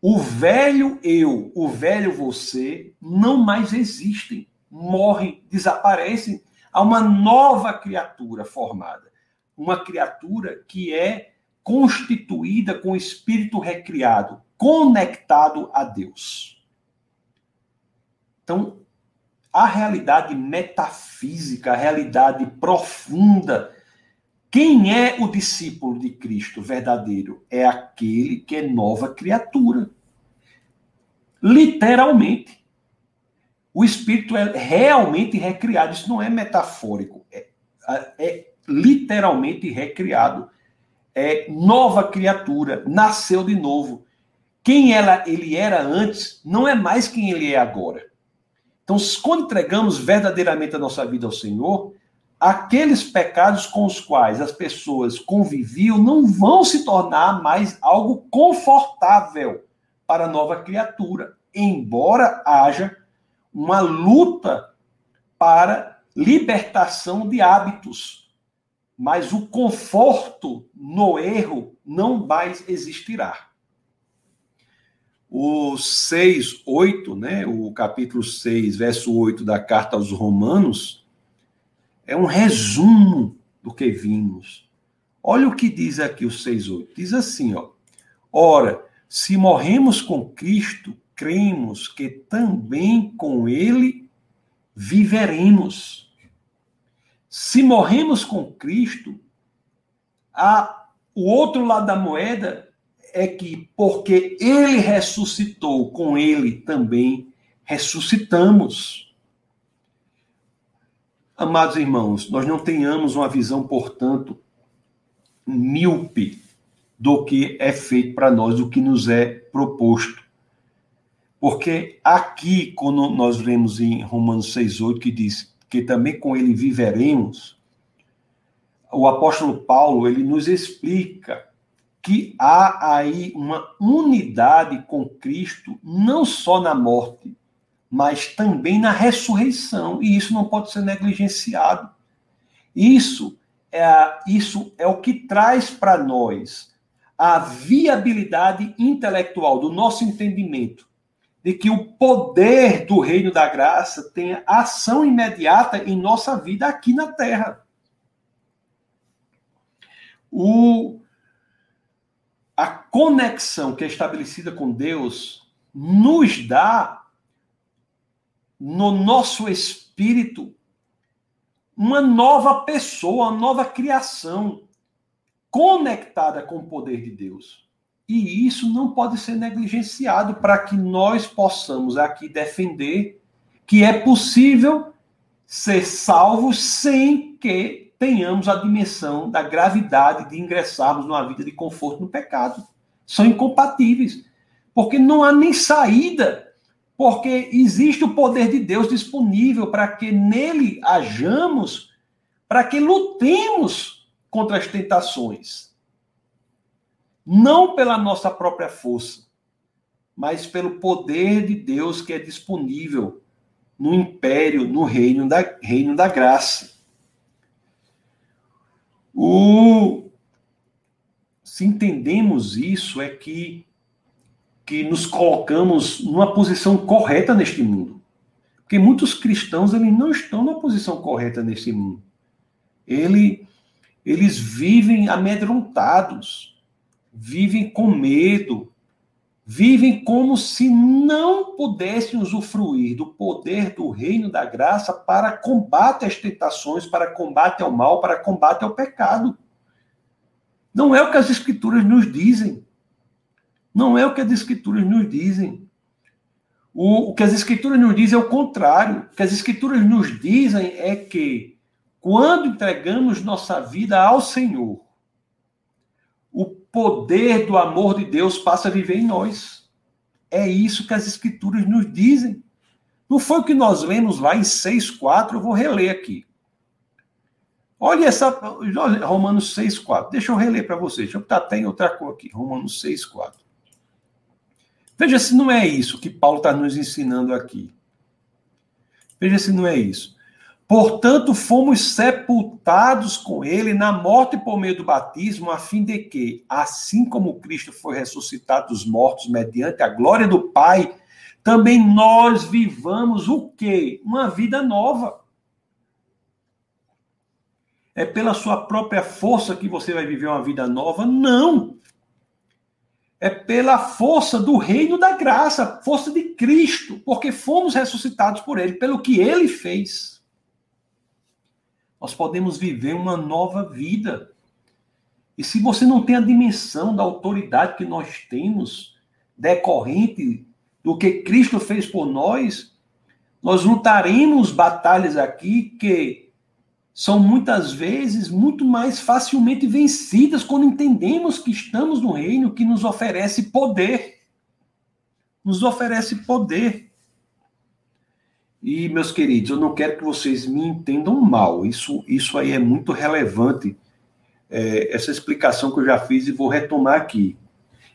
o velho eu, o velho você, não mais existem, morrem, desaparecem. Há uma nova criatura formada uma criatura que é constituída com o espírito recriado, conectado a Deus. Então, a realidade metafísica, a realidade profunda. Quem é o discípulo de Cristo verdadeiro? É aquele que é nova criatura. Literalmente. O espírito é realmente recriado. Isso não é metafórico. É, é literalmente recriado. É nova criatura, nasceu de novo. Quem ela, ele era antes não é mais quem ele é agora. Então, quando entregamos verdadeiramente a nossa vida ao Senhor, aqueles pecados com os quais as pessoas conviviam não vão se tornar mais algo confortável para a nova criatura, embora haja uma luta para libertação de hábitos, mas o conforto no erro não mais existirá. O 6, 8, né, o capítulo 6, verso 8 da carta aos Romanos, é um resumo do que vimos. Olha o que diz aqui o 6, 8. Diz assim, ó. Ora, se morremos com Cristo, cremos que também com Ele viveremos se morremos com Cristo, a, o outro lado da moeda é que, porque ele ressuscitou, com ele também ressuscitamos. Amados irmãos, nós não tenhamos uma visão, portanto, míope do que é feito para nós, do que nos é proposto. Porque aqui, quando nós vemos em Romanos 6,8, que diz que também com ele viveremos, o apóstolo Paulo ele nos explica que há aí uma unidade com Cristo, não só na morte, mas também na ressurreição, e isso não pode ser negligenciado. Isso é, isso é o que traz para nós a viabilidade intelectual do nosso entendimento de que o poder do reino da graça tenha ação imediata em nossa vida aqui na terra. O, a conexão que é estabelecida com Deus nos dá no nosso espírito uma nova pessoa, uma nova criação conectada com o poder de Deus. E isso não pode ser negligenciado para que nós possamos aqui defender que é possível ser salvos sem que tenhamos a dimensão da gravidade de ingressarmos numa vida de conforto no pecado. São incompatíveis. Porque não há nem saída, porque existe o poder de Deus disponível para que nele hajamos, para que lutemos contra as tentações. Não pela nossa própria força, mas pelo poder de Deus que é disponível no império, no reino da, reino da graça. O, se entendemos isso, é que, que nos colocamos numa posição correta neste mundo. Porque muitos cristãos eles não estão numa posição correta nesse mundo. Ele, eles vivem amedrontados, vivem com medo, vivem como se não pudessem usufruir do poder do reino da graça para combate às tentações, para combate ao mal, para combate ao pecado. Não é o que as escrituras nos dizem. Não é o que as escrituras nos dizem. O, o que as escrituras nos dizem é o contrário. O que as escrituras nos dizem é que quando entregamos nossa vida ao Senhor, poder do amor de Deus passa a viver em nós. É isso que as escrituras nos dizem. Não foi o que nós lemos lá em 6,4, eu vou reler aqui. Olha essa. Romanos 6,4. Deixa eu reler para vocês. Deixa eu botar até em outra cor aqui. Romanos 6,4. Veja se não é isso que Paulo está nos ensinando aqui. Veja se não é isso. Portanto, fomos sepultados com ele na morte por meio do batismo, a fim de que, assim como Cristo foi ressuscitado dos mortos mediante a glória do Pai, também nós vivamos o quê? Uma vida nova. É pela sua própria força que você vai viver uma vida nova? Não. É pela força do reino da graça, força de Cristo, porque fomos ressuscitados por ele, pelo que ele fez nós podemos viver uma nova vida. E se você não tem a dimensão da autoridade que nós temos, decorrente do que Cristo fez por nós, nós lutaremos batalhas aqui que são muitas vezes muito mais facilmente vencidas quando entendemos que estamos no reino que nos oferece poder. Nos oferece poder. E, meus queridos, eu não quero que vocês me entendam mal. Isso, isso aí é muito relevante, é, essa explicação que eu já fiz e vou retomar aqui.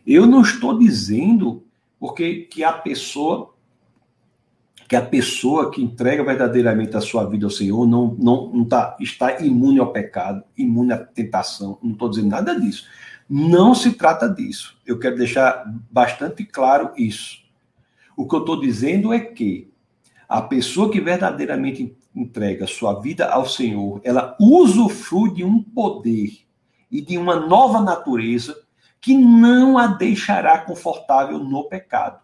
Eu não estou dizendo porque que a pessoa que a pessoa que entrega verdadeiramente a sua vida ao Senhor não, não, não tá, está imune ao pecado, imune à tentação. Não estou dizendo nada disso. Não se trata disso. Eu quero deixar bastante claro isso. O que eu estou dizendo é que a pessoa que verdadeiramente entrega sua vida ao Senhor, ela usufrui de um poder e de uma nova natureza que não a deixará confortável no pecado.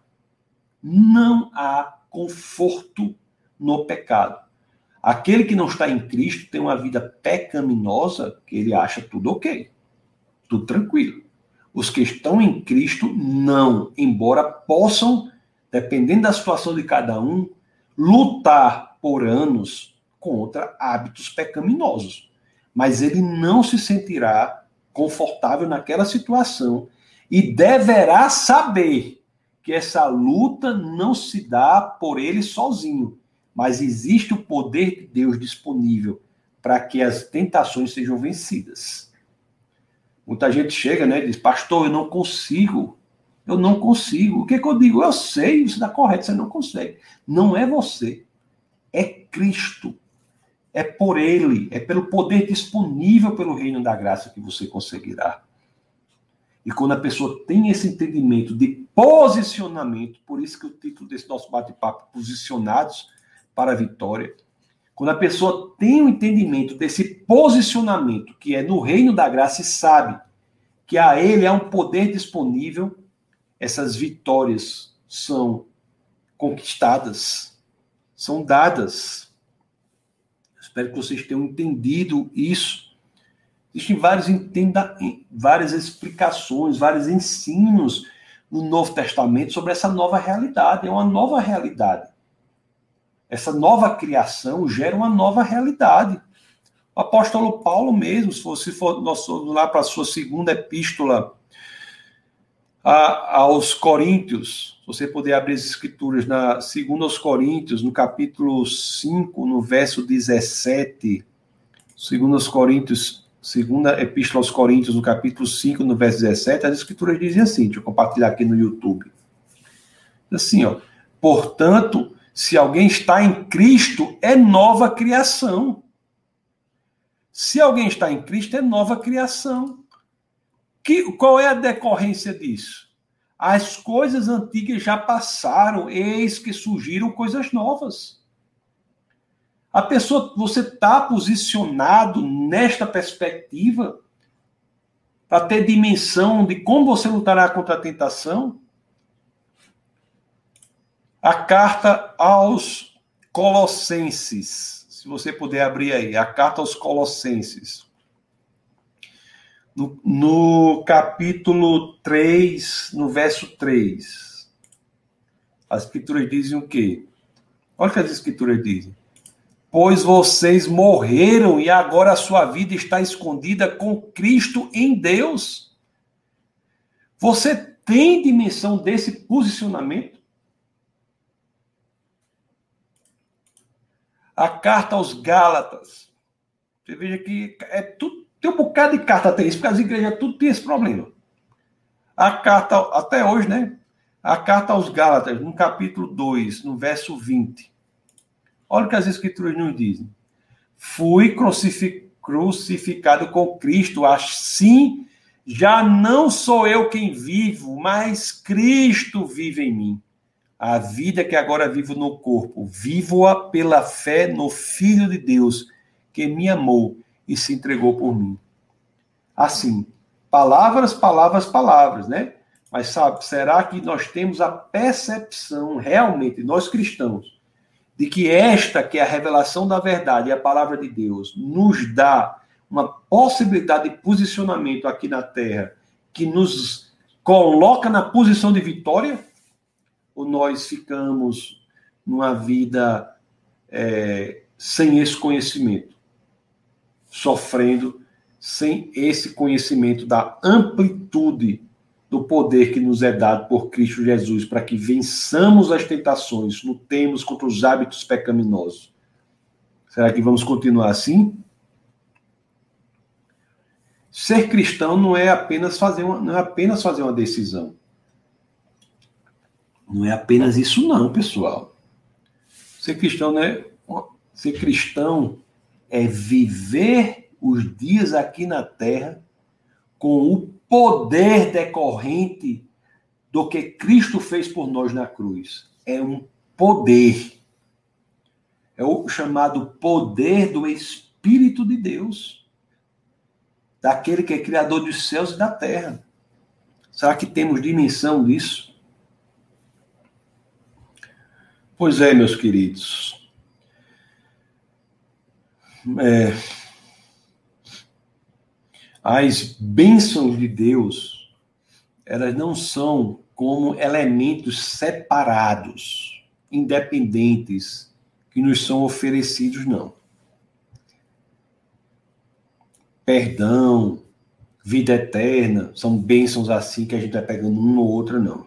Não há conforto no pecado. Aquele que não está em Cristo tem uma vida pecaminosa que ele acha tudo ok, tudo tranquilo. Os que estão em Cristo não, embora possam, dependendo da situação de cada um, lutar por anos contra hábitos pecaminosos. Mas ele não se sentirá confortável naquela situação e deverá saber que essa luta não se dá por ele sozinho, mas existe o poder de Deus disponível para que as tentações sejam vencidas. Muita gente chega, né, e diz: "Pastor, eu não consigo. Eu não consigo". O que, que eu digo? Eu sei, isso está correto, você não consegue. Não é você. É Cristo. É por ele, é pelo poder disponível pelo reino da graça que você conseguirá. E quando a pessoa tem esse entendimento de posicionamento, por isso que o título desse nosso bate-papo, Posicionados para a Vitória, quando a pessoa tem o um entendimento desse posicionamento, que é no reino da graça, e sabe que a ele é um poder disponível, essas vitórias são conquistadas, são dadas. Espero que vocês tenham entendido isso. Existem vários entenda, várias explicações, vários ensinos no Novo Testamento sobre essa nova realidade. É uma nova realidade. Essa nova criação gera uma nova realidade. O apóstolo Paulo mesmo, se você for lá para a sua segunda epístola a, aos Coríntios, se você puder abrir as escrituras na segunda aos Coríntios, no capítulo 5, no verso 17, segundo aos Coríntios segunda epístola aos Coríntios, no capítulo 5, no verso 17, as escrituras dizem assim, deixa eu compartilhar aqui no YouTube. Assim, ó, portanto, se alguém está em Cristo, é nova criação. Se alguém está em Cristo, é nova criação. Que, qual é a decorrência disso? As coisas antigas já passaram, eis que surgiram coisas novas. A pessoa, você está posicionado nesta perspectiva para ter dimensão de como você lutará contra a tentação? A carta aos Colossenses, se você puder abrir aí, a carta aos Colossenses. No, no capítulo 3, no verso 3. As escrituras dizem o quê? Olha o que as escrituras dizem pois vocês morreram e agora a sua vida está escondida com Cristo em Deus. Você tem dimensão desse posicionamento? A carta aos Gálatas. Você veja que é tudo, tem um bocado de carta tem isso, porque as igrejas tudo tem esse problema. A carta, até hoje, né? A carta aos Gálatas, no capítulo 2, no verso 20. Olha o que as escrituras nos dizem. Fui crucificado com Cristo, assim já não sou eu quem vivo, mas Cristo vive em mim. A vida que agora vivo no corpo, vivo-a pela fé no Filho de Deus, que me amou e se entregou por mim. Assim, palavras, palavras, palavras, né? Mas sabe, será que nós temos a percepção realmente, nós cristãos, de que esta, que é a revelação da verdade e a palavra de Deus, nos dá uma possibilidade de posicionamento aqui na Terra que nos coloca na posição de vitória? Ou nós ficamos numa vida é, sem esse conhecimento, sofrendo sem esse conhecimento da amplitude do poder que nos é dado por Cristo Jesus para que vençamos as tentações, lutemos contra os hábitos pecaminosos. Será que vamos continuar assim? Ser cristão não é apenas fazer uma, não é apenas fazer uma decisão. Não é apenas isso não, pessoal. Ser cristão não é ser cristão é viver os dias aqui na terra com o poder decorrente do que Cristo fez por nós na cruz. É um poder. É o chamado poder do Espírito de Deus, daquele que é criador dos céus e da terra. Será que temos dimensão disso? Pois é, meus queridos. É, as bênçãos de Deus, elas não são como elementos separados, independentes, que nos são oferecidos, não. Perdão, vida eterna, são bênçãos assim que a gente vai pegando uma ou outra, não.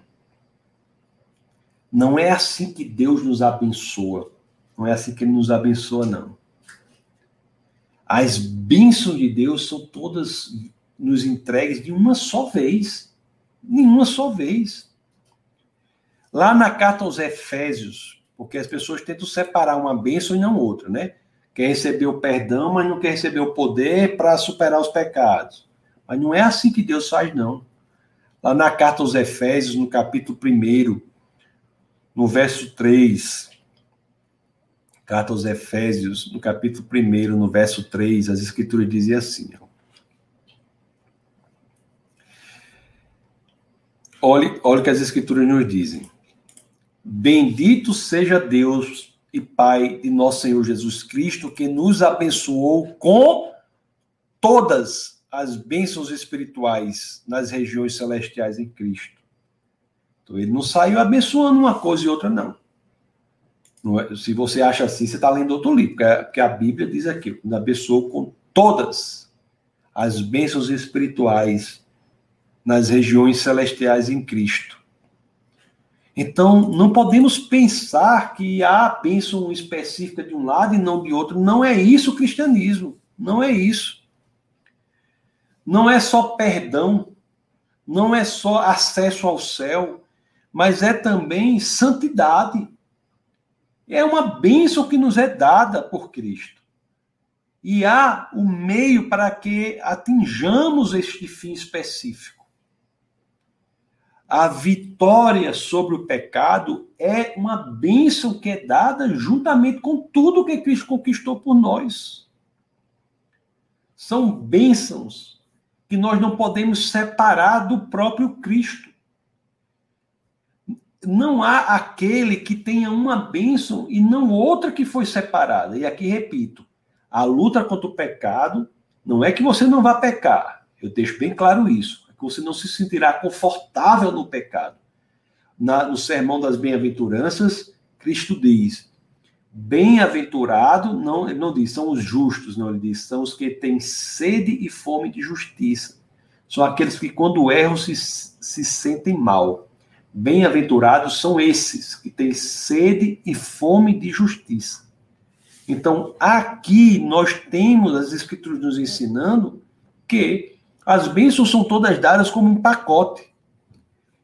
Não é assim que Deus nos abençoa. Não é assim que Ele nos abençoa, não. As bênçãos de Deus são todas nos entregues de uma só vez. Nenhuma só vez. Lá na carta aos Efésios, porque as pessoas tentam separar uma bênção e não outra, né? Quer receber o perdão, mas não quer receber o poder para superar os pecados. Mas não é assim que Deus faz, não. Lá na carta aos Efésios, no capítulo 1, no verso 3, carta aos Efésios, no capítulo 1, no verso 3, as escrituras diziam assim, Olhe, olhe o que as escrituras nos dizem. Bendito seja Deus e Pai de nosso Senhor Jesus Cristo, que nos abençoou com todas as bênçãos espirituais nas regiões celestiais em Cristo. Então, ele não saiu abençoando uma coisa e outra, não. É, se você acha assim, você está lendo outro livro, porque a Bíblia diz aqui: nos abençoou com todas as bênçãos espirituais nas regiões celestiais em Cristo. Então, não podemos pensar que há bênção específica de um lado e não de outro. Não é isso o cristianismo. Não é isso. Não é só perdão, não é só acesso ao céu, mas é também santidade. É uma bênção que nos é dada por Cristo. E há o um meio para que atinjamos este fim específico a vitória sobre o pecado é uma bênção que é dada juntamente com tudo que Cristo conquistou por nós. São bênçãos que nós não podemos separar do próprio Cristo. Não há aquele que tenha uma bênção e não outra que foi separada. E aqui repito: a luta contra o pecado não é que você não vá pecar. Eu deixo bem claro isso que você não se sentirá confortável no pecado. Na, no Sermão das Bem-aventuranças, Cristo diz: Bem-aventurado, não, ele não diz, são os justos, não, ele diz, são os que têm sede e fome de justiça. São aqueles que, quando erram, se, se sentem mal. Bem-aventurados são esses que têm sede e fome de justiça. Então, aqui nós temos as Escrituras nos ensinando que as bênçãos são todas dadas como um pacote.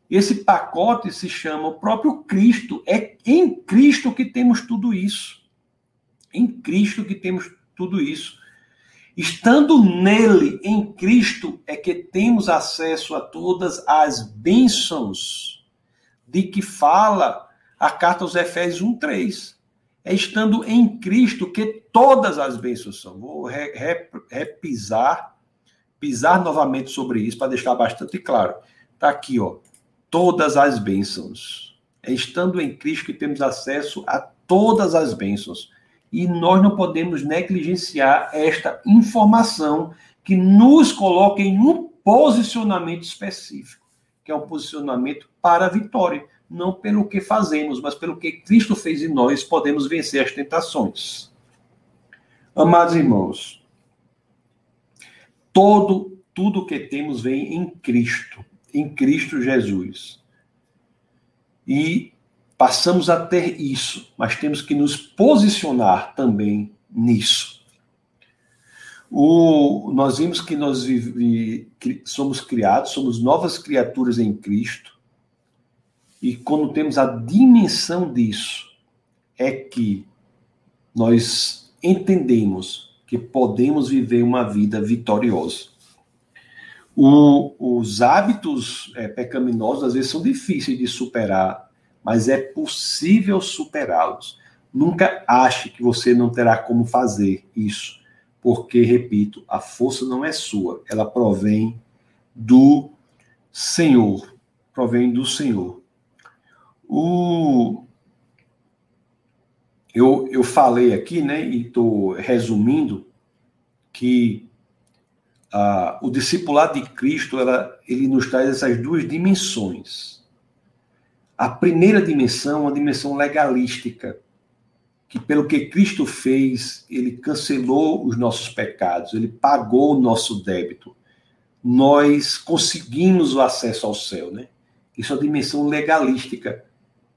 Esse pacote se chama o próprio Cristo. É em Cristo que temos tudo isso. Em Cristo que temos tudo isso. Estando nele, em Cristo, é que temos acesso a todas as bênçãos de que fala a carta aos Efésios 1:3. É estando em Cristo que todas as bênçãos são. Vou repisar pisar novamente sobre isso para deixar bastante claro. Está aqui, ó. Todas as bênçãos. É estando em Cristo que temos acesso a todas as bênçãos. E nós não podemos negligenciar esta informação que nos coloca em um posicionamento específico, que é um posicionamento para a vitória. Não pelo que fazemos, mas pelo que Cristo fez em nós, podemos vencer as tentações. Amados irmãos, Todo, tudo que temos vem em Cristo, em Cristo Jesus. E passamos a ter isso, mas temos que nos posicionar também nisso. O, nós vimos que nós vive, somos criados, somos novas criaturas em Cristo, e quando temos a dimensão disso, é que nós entendemos que podemos viver uma vida vitoriosa. O, os hábitos é, pecaminosos às vezes são difíceis de superar, mas é possível superá-los. Nunca ache que você não terá como fazer isso, porque, repito, a força não é sua, ela provém do Senhor. Provém do Senhor. O, eu, eu falei aqui, né, e estou resumindo, que ah, o discipulado de Cristo ela, ele nos traz essas duas dimensões. A primeira dimensão é uma dimensão legalística, que pelo que Cristo fez, ele cancelou os nossos pecados, ele pagou o nosso débito. nós conseguimos o acesso ao céu, né? Isso é a dimensão legalística.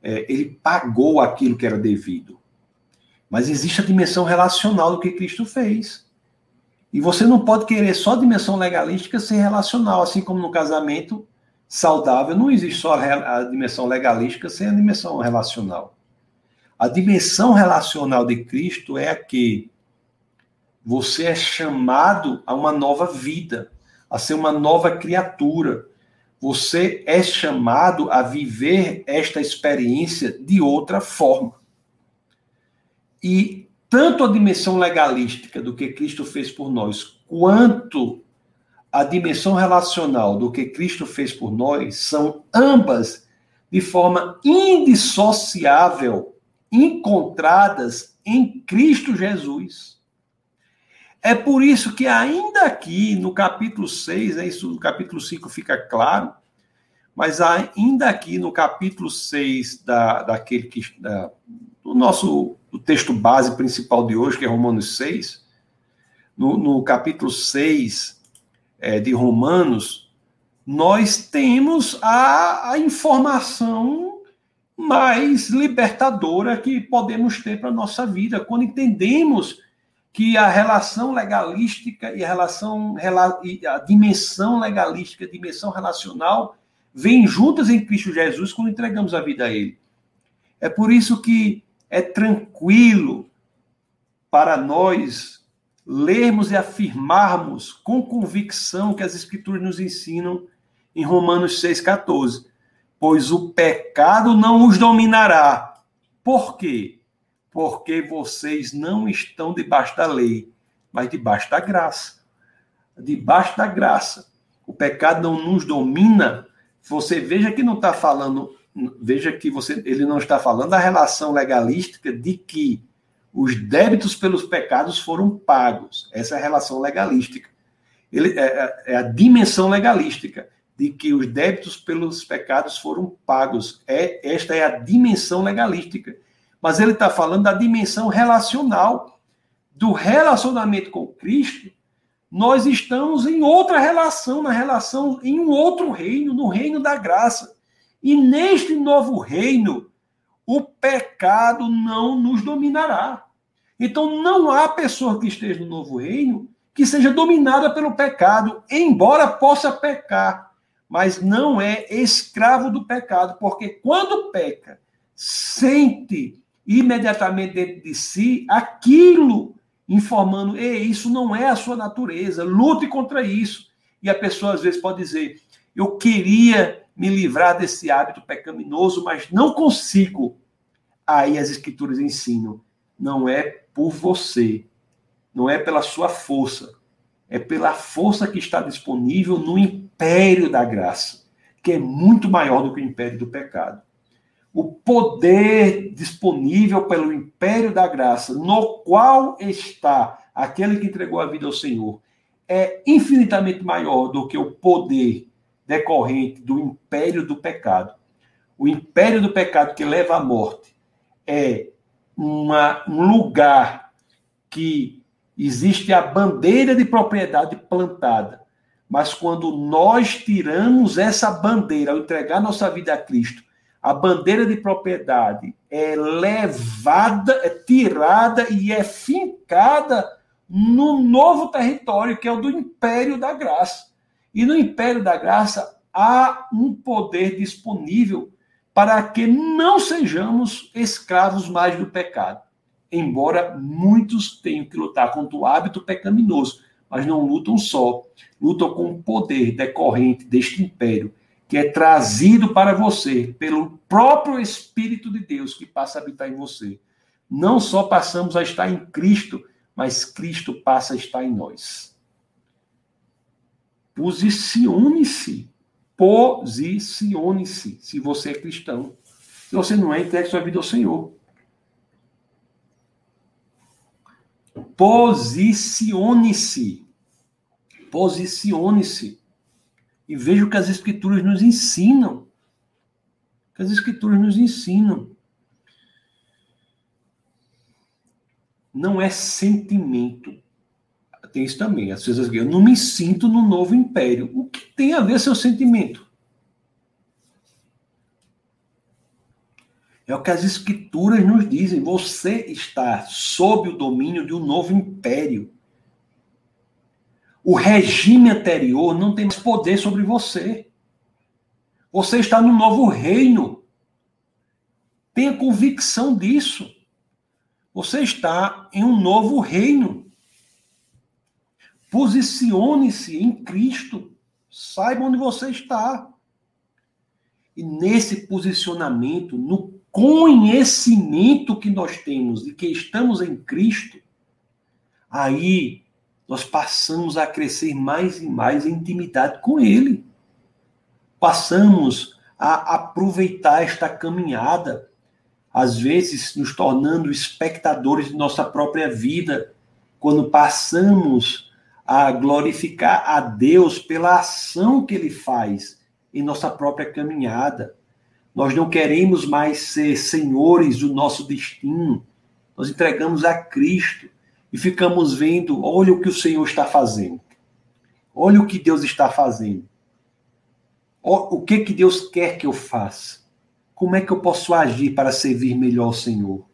É, ele pagou aquilo que era devido. Mas existe a dimensão relacional do que Cristo fez. E você não pode querer só a dimensão legalística sem relacional, assim como no casamento saudável não existe só a dimensão legalística sem a dimensão relacional. A dimensão relacional de Cristo é a que você é chamado a uma nova vida, a ser uma nova criatura. Você é chamado a viver esta experiência de outra forma. E tanto a dimensão legalística do que Cristo fez por nós, quanto a dimensão relacional do que Cristo fez por nós, são ambas de forma indissociável encontradas em Cristo Jesus. É por isso que, ainda aqui no capítulo 6, né, isso no capítulo 5 fica claro, mas ainda aqui no capítulo 6 da, daquele que, da, do nosso do texto base principal de hoje, que é Romanos 6, no, no capítulo 6 é, de Romanos, nós temos a, a informação mais libertadora que podemos ter para a nossa vida, quando entendemos que a relação legalística e a relação a dimensão legalística, a dimensão relacional vêm juntas em Cristo Jesus quando entregamos a vida a ele. É por isso que é tranquilo para nós lermos e afirmarmos com convicção que as escrituras nos ensinam em Romanos 6:14 pois o pecado não os dominará. Por quê? Porque vocês não estão debaixo da lei, mas debaixo da graça. Debaixo da graça. O pecado não nos domina. Você veja que não está falando, veja que você, ele não está falando da relação legalística de que os débitos pelos pecados foram pagos. Essa é a relação legalística. Ele, é, é, é a dimensão legalística de que os débitos pelos pecados foram pagos. É, esta é a dimensão legalística. Mas ele está falando da dimensão relacional. Do relacionamento com Cristo, nós estamos em outra relação, na relação em um outro reino, no reino da graça. E neste novo reino, o pecado não nos dominará. Então não há pessoa que esteja no novo reino que seja dominada pelo pecado, embora possa pecar mas não é escravo do pecado, porque quando peca, sente imediatamente dentro de si aquilo informando, Ei, isso não é a sua natureza, lute contra isso. E a pessoa às vezes pode dizer, eu queria me livrar desse hábito pecaminoso, mas não consigo. Aí as escrituras ensinam, não é por você, não é pela sua força, é pela força que está disponível no império da graça, que é muito maior do que o império do pecado. O poder disponível pelo império da graça, no qual está aquele que entregou a vida ao Senhor, é infinitamente maior do que o poder decorrente do império do pecado. O império do pecado que leva à morte é uma, um lugar que existe a bandeira de propriedade plantada. Mas quando nós tiramos essa bandeira, ao entregar nossa vida a Cristo, a bandeira de propriedade é levada, é tirada e é fincada no novo território, que é o do Império da Graça. E no Império da Graça há um poder disponível para que não sejamos escravos mais do pecado embora muitos tenham que lutar contra o hábito pecaminoso, mas não lutam só, lutam com o poder decorrente deste império, que é trazido para você pelo próprio Espírito de Deus que passa a habitar em você. Não só passamos a estar em Cristo, mas Cristo passa a estar em nós. Posicione-se. Posicione-se, se você é cristão. Se você não é, entregue sua vida ao Senhor. Posicione-se. Posicione-se. E veja o que as Escrituras nos ensinam. O que as Escrituras nos ensinam. Não é sentimento. tem isso também. Pessoas dizem, eu não me sinto no novo império. O que tem a ver seu sentimento? É o que as escrituras nos dizem. Você está sob o domínio de um novo império. O regime anterior não tem mais poder sobre você. Você está no novo reino. Tenha convicção disso. Você está em um novo reino. Posicione-se em Cristo. Saiba onde você está. E nesse posicionamento, no conhecimento que nós temos de que estamos em Cristo, aí nós passamos a crescer mais e mais em intimidade com Ele. Passamos a aproveitar esta caminhada, às vezes nos tornando espectadores de nossa própria vida, quando passamos a glorificar a Deus pela ação que Ele faz em nossa própria caminhada. Nós não queremos mais ser senhores do nosso destino. Nós entregamos a Cristo e ficamos vendo, olha o que o Senhor está fazendo. Olha o que Deus está fazendo. O que que Deus quer que eu faça? Como é que eu posso agir para servir melhor ao Senhor?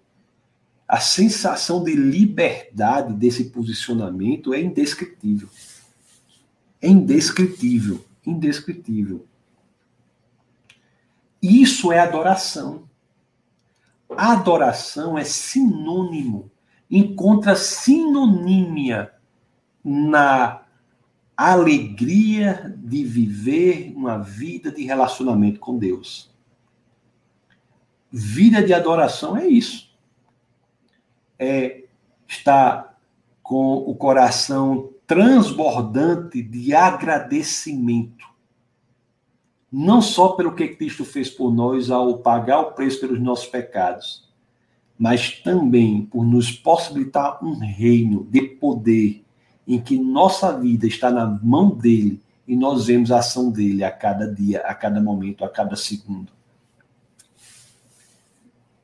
A sensação de liberdade desse posicionamento é indescritível. É indescritível, indescritível. Isso é adoração. adoração é sinônimo encontra sinonímia na alegria de viver uma vida de relacionamento com Deus. Vida de adoração é isso. É estar com o coração transbordante de agradecimento. Não só pelo que Cristo fez por nós ao pagar o preço pelos nossos pecados, mas também por nos possibilitar um reino de poder em que nossa vida está na mão dele e nós vemos a ação dele a cada dia, a cada momento, a cada segundo.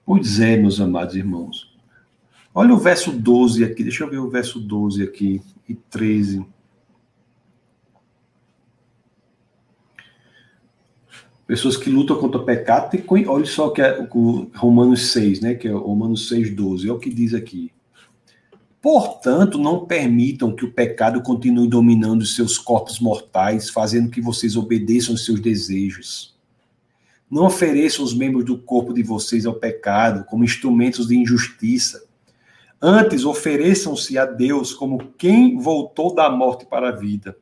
Pois é, meus amados irmãos. Olha o verso 12 aqui, deixa eu ver o verso 12 aqui e 13. Pessoas que lutam contra o pecado, tem, olha só que é o Romanos 6, né, que é Romanos 6, 12, é o que diz aqui. Portanto, não permitam que o pecado continue dominando os seus corpos mortais, fazendo que vocês obedeçam aos seus desejos. Não ofereçam os membros do corpo de vocês ao pecado como instrumentos de injustiça. Antes, ofereçam-se a Deus como quem voltou da morte para a vida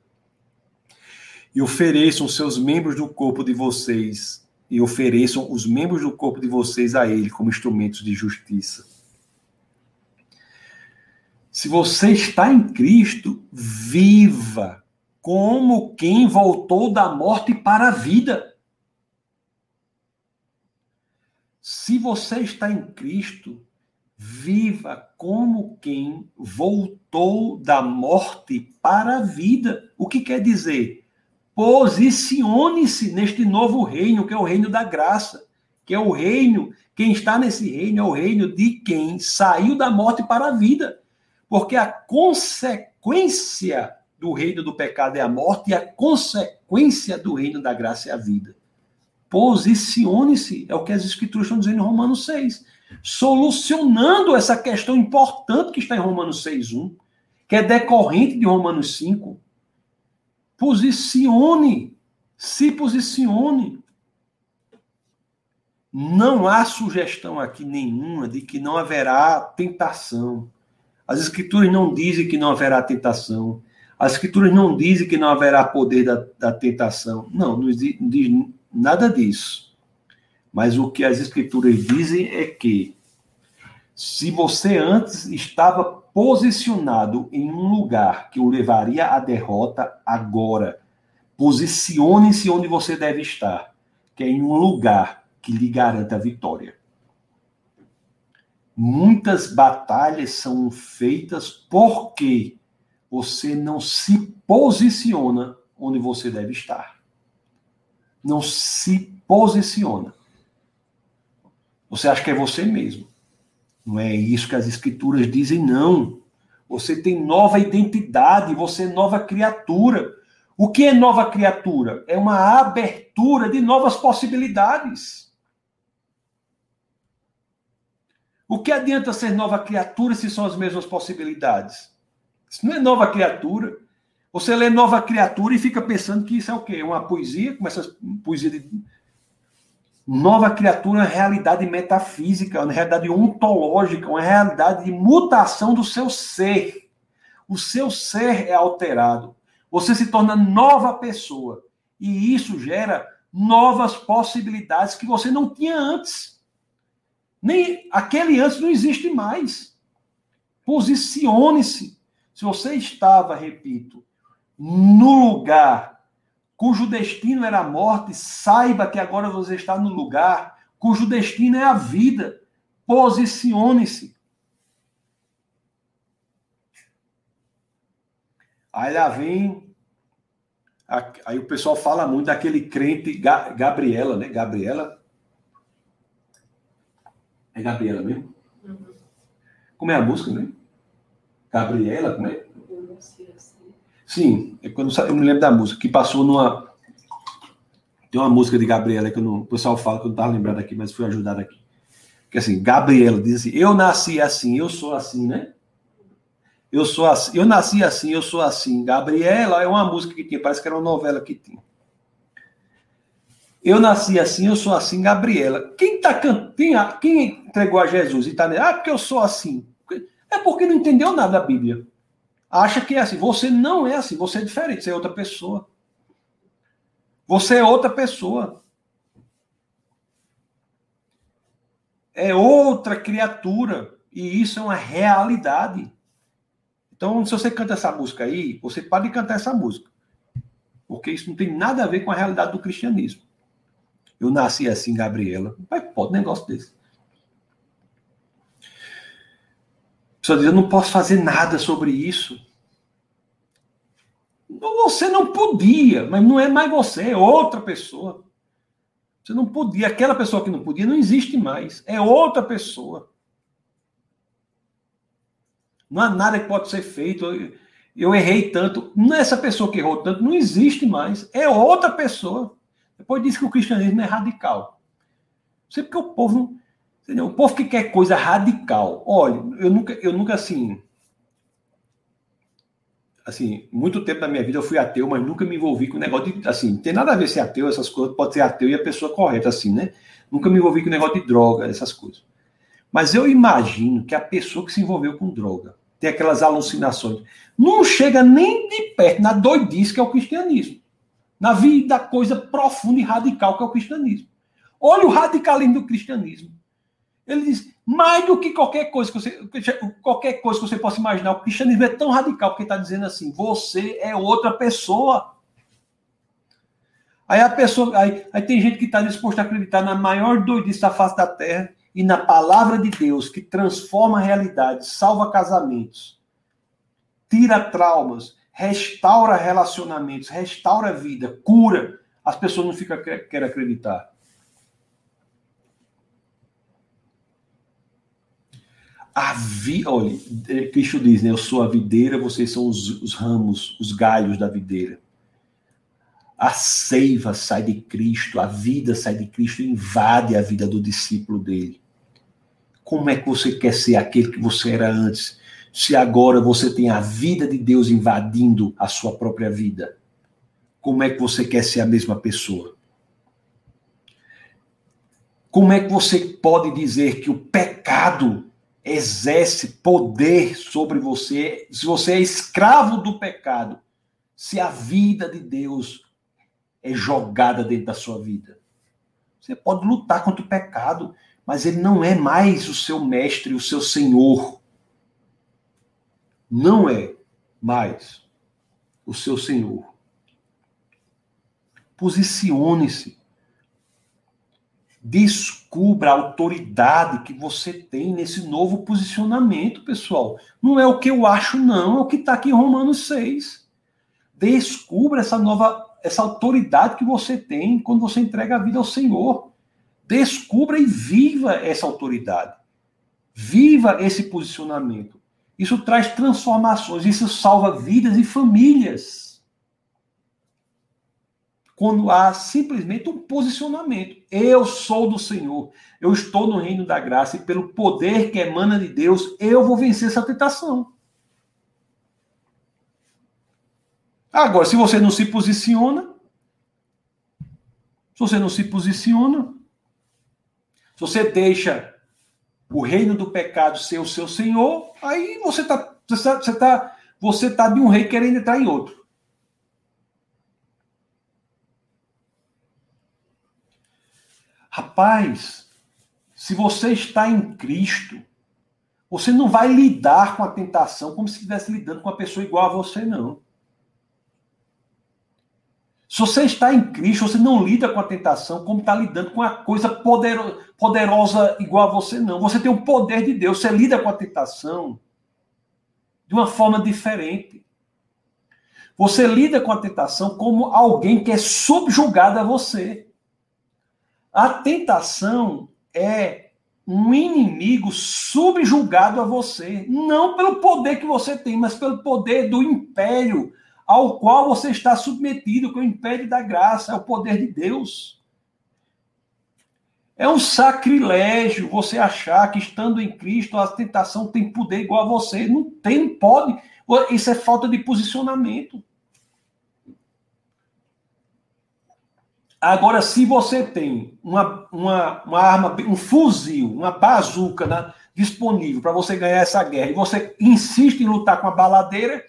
e ofereçam seus membros do corpo de vocês e ofereçam os membros do corpo de vocês a ele como instrumentos de justiça. Se você está em Cristo, viva como quem voltou da morte para a vida. Se você está em Cristo, viva como quem voltou da morte para a vida. O que quer dizer? Posicione-se neste novo reino, que é o reino da graça, que é o reino, quem está nesse reino é o reino de quem saiu da morte para a vida. Porque a consequência do reino do pecado é a morte e a consequência do reino da graça é a vida. Posicione-se, é o que as escrituras estão dizendo em Romanos 6, solucionando essa questão importante que está em Romanos 6:1, que é decorrente de Romanos 5, Posicione. Se posicione. Não há sugestão aqui nenhuma de que não haverá tentação. As escrituras não dizem que não haverá tentação. As escrituras não dizem que não haverá poder da, da tentação. Não, não diz, não diz nada disso. Mas o que as escrituras dizem é que se você antes estava posicionado em um lugar que o levaria à derrota agora. Posicione-se onde você deve estar, que é em um lugar que lhe garanta a vitória. Muitas batalhas são feitas porque você não se posiciona onde você deve estar. Não se posiciona. Você acha que é você mesmo. Não é isso que as escrituras dizem, não. Você tem nova identidade, você é nova criatura. O que é nova criatura? É uma abertura de novas possibilidades. O que adianta ser nova criatura se são as mesmas possibilidades? Isso não é nova criatura. Você lê nova criatura e fica pensando que isso é o quê? Uma poesia? Começa poesia de. Nova criatura uma realidade metafísica, uma realidade ontológica, uma realidade de mutação do seu ser. O seu ser é alterado. Você se torna nova pessoa. E isso gera novas possibilidades que você não tinha antes. Nem aquele antes não existe mais. Posicione-se. Se você estava, repito, no lugar cujo destino era a morte, saiba que agora você está no lugar cujo destino é a vida. Posicione-se. Aí lá vem. Aí o pessoal fala muito daquele crente Gabriela, né? Gabriela. É Gabriela mesmo? Uhum. Como é a música, né? Gabriela, como é? Sim, é quando eu me lembro da música, que passou numa. Tem uma música de Gabriela que não... o pessoal fala que eu não estava lembrado aqui, mas fui ajudado aqui. Que assim, Gabriela diz assim: Eu nasci assim, eu sou assim, né? Eu sou assim, eu nasci assim, eu sou assim. Gabriela é uma música que tinha, parece que era uma novela que tinha. Eu nasci assim, eu sou assim, Gabriela. Quem tá cantando, quem entregou a Jesus e tá ah, porque eu sou assim. É porque não entendeu nada da Bíblia. Acha que é assim. Você não é assim, você é diferente, você é outra pessoa. Você é outra pessoa. É outra criatura. E isso é uma realidade. Então, se você canta essa música aí, você pode cantar essa música. Porque isso não tem nada a ver com a realidade do cristianismo. Eu nasci assim, Gabriela. Mas pode negócio desse. Pessoa diz, eu não posso fazer nada sobre isso. Você não podia, mas não é mais você, é outra pessoa. Você não podia. Aquela pessoa que não podia não existe mais. É outra pessoa. Não há nada que pode ser feito. Eu, errei tanto. É essa pessoa que errou tanto, não existe mais. É outra pessoa. Depois disse que o cristianismo é radical. Sei porque o povo não. Entendeu? O povo que quer coisa radical. Olha, eu nunca, eu nunca assim. Assim, muito tempo da minha vida eu fui ateu, mas nunca me envolvi com o negócio de. Assim, tem nada a ver ser ateu, essas coisas. Pode ser ateu e a pessoa correta, assim, né? Nunca me envolvi com o negócio de droga, essas coisas. Mas eu imagino que a pessoa que se envolveu com droga, tem aquelas alucinações, não chega nem de perto na doidice que é o cristianismo. Na vida, coisa profunda e radical que é o cristianismo. Olha o radicalismo do cristianismo. Ele diz, mais do que qualquer coisa que você, qualquer coisa que você possa imaginar, o cristianismo é tão radical porque está dizendo assim: você é outra pessoa. Aí a pessoa, aí, aí tem gente que está disposta a acreditar na maior doidice da face da terra e na palavra de Deus que transforma a realidade, salva casamentos, tira traumas, restaura relacionamentos, restaura vida, cura. As pessoas não ficam querem acreditar. A vi, olha, é, Cristo diz, né? Eu sou a videira, vocês são os, os ramos, os galhos da videira. A seiva sai de Cristo, a vida sai de Cristo invade a vida do discípulo dele. Como é que você quer ser aquele que você era antes, se agora você tem a vida de Deus invadindo a sua própria vida? Como é que você quer ser a mesma pessoa? Como é que você pode dizer que o pecado exerce poder sobre você, se você é escravo do pecado, se a vida de Deus é jogada dentro da sua vida? Você pode lutar contra o pecado, mas ele não é mais o seu mestre, o seu senhor. Não é mais o seu senhor. Posicione-se. Descubra a autoridade que você tem nesse novo posicionamento, pessoal. Não é o que eu acho, não, é o que está aqui em Romanos 6. Descubra essa nova, essa autoridade que você tem quando você entrega a vida ao Senhor. Descubra e viva essa autoridade. Viva esse posicionamento. Isso traz transformações, isso salva vidas e famílias. Quando há simplesmente um posicionamento. Eu sou do Senhor, eu estou no reino da graça e pelo poder que emana de Deus, eu vou vencer essa tentação. Agora, se você não se posiciona, se você não se posiciona, se você deixa o reino do pecado ser o seu senhor, aí você está você tá, você tá de um rei querendo entrar em outro. Rapaz, se você está em Cristo, você não vai lidar com a tentação como se estivesse lidando com uma pessoa igual a você, não. Se você está em Cristo, você não lida com a tentação como está lidando com a coisa poderosa, poderosa igual a você, não. Você tem o poder de Deus, você lida com a tentação de uma forma diferente. Você lida com a tentação como alguém que é subjugado a você. A tentação é um inimigo subjugado a você, não pelo poder que você tem, mas pelo poder do império ao qual você está submetido, que é o império da graça, é o poder de Deus. É um sacrilégio você achar que estando em Cristo a tentação tem poder igual a você. Não tem, pode. Isso é falta de posicionamento. Agora, se você tem uma, uma, uma arma, um fuzil, uma bazuca né, disponível para você ganhar essa guerra, e você insiste em lutar com a baladeira,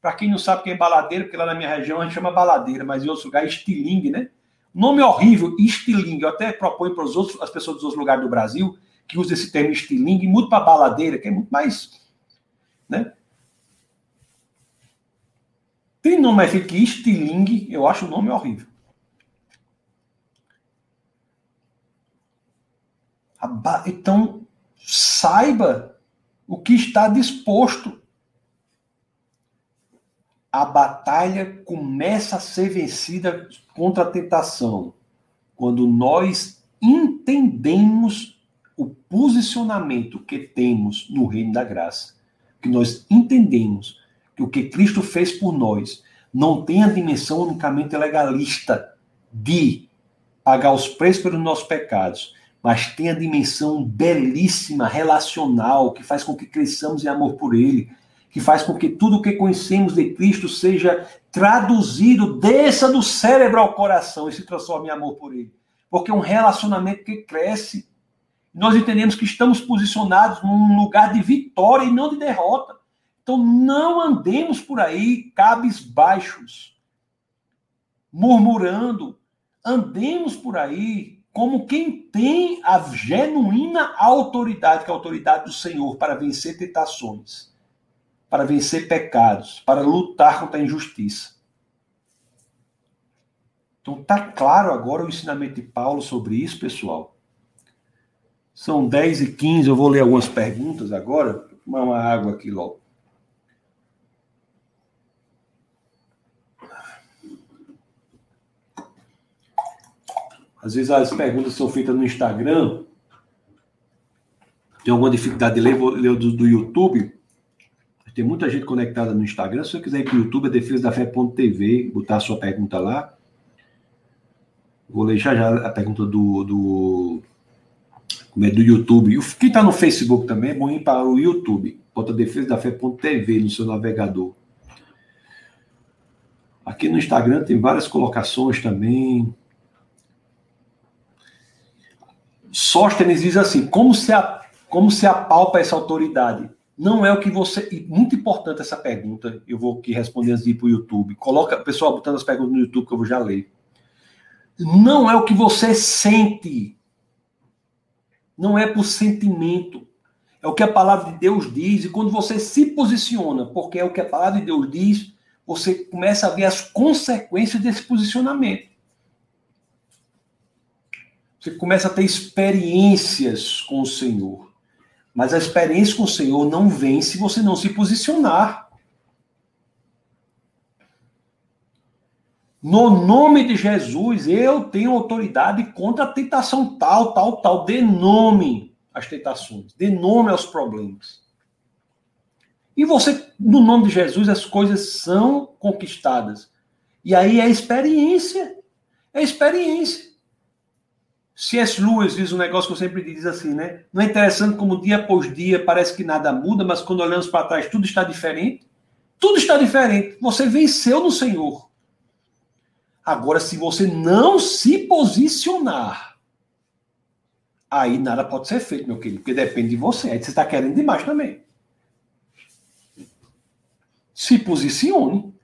para quem não sabe o que é baladeira, porque lá na minha região a gente chama baladeira, mas em outros lugares estilingue, né? Nome horrível, estilingue. Eu até proponho para os outros, as pessoas dos outros lugares do Brasil que usem esse termo estilingue, muda para baladeira, que é muito mais. Né? Tem nome mais feito que estilingue, eu acho o nome horrível. Então, saiba o que está disposto. A batalha começa a ser vencida contra a tentação quando nós entendemos o posicionamento que temos no reino da graça, que nós entendemos que o que Cristo fez por nós não tem a dimensão unicamente legalista de pagar os preços pelos nossos pecados, mas tem a dimensão belíssima relacional que faz com que cresçamos em amor por ele, que faz com que tudo o que conhecemos de Cristo seja traduzido, desça do cérebro ao coração e se transforme em amor por Ele. Porque é um relacionamento que cresce. Nós entendemos que estamos posicionados num lugar de vitória e não de derrota. Então não andemos por aí cabisbaixos, murmurando. Andemos por aí como quem tem a genuína autoridade, que é a autoridade do Senhor, para vencer tentações para vencer pecados, para lutar contra a injustiça. Então tá claro agora o ensinamento de Paulo sobre isso, pessoal. São 10 e 15, eu vou ler algumas perguntas agora. Vou tomar uma água aqui logo. Às vezes as perguntas são feitas no Instagram. Tem alguma dificuldade de ler, vou ler do, do YouTube. Tem muita gente conectada no Instagram. Se você quiser ir para o YouTube, é defesadafé.tv, botar a sua pergunta lá. Vou ler já, já a pergunta do, do, como é, do YouTube. Quem está no Facebook também é bom ir para o YouTube. Bota defesadafé.tv no seu navegador. Aqui no Instagram tem várias colocações também. Sóstenes diz assim: como se, a, como se apalpa essa autoridade? não é o que você. E muito importante essa pergunta, eu vou aqui responder antes de ir para o YouTube. Coloca, pessoal, botando as perguntas no YouTube que eu vou já ler. Não é o que você sente. Não é por sentimento. É o que a palavra de Deus diz. E quando você se posiciona, porque é o que a palavra de Deus diz, você começa a ver as consequências desse posicionamento. Você começa a ter experiências com o Senhor. Mas a experiência com o Senhor não vem se você não se posicionar. No nome de Jesus, eu tenho autoridade contra a tentação tal, tal, tal. Dê nome às tentações, dê nome aos problemas. E você, no nome de Jesus, as coisas são conquistadas. E aí é experiência. É experiência. C.S. Lewis diz um negócio que eu sempre diz assim, né? Não é interessante como dia após dia parece que nada muda, mas quando olhamos para trás tudo está diferente? Tudo está diferente. Você venceu no Senhor. Agora, se você não se posicionar, aí nada pode ser feito, meu querido, porque depende de você. Aí você está querendo demais também. Se posicione.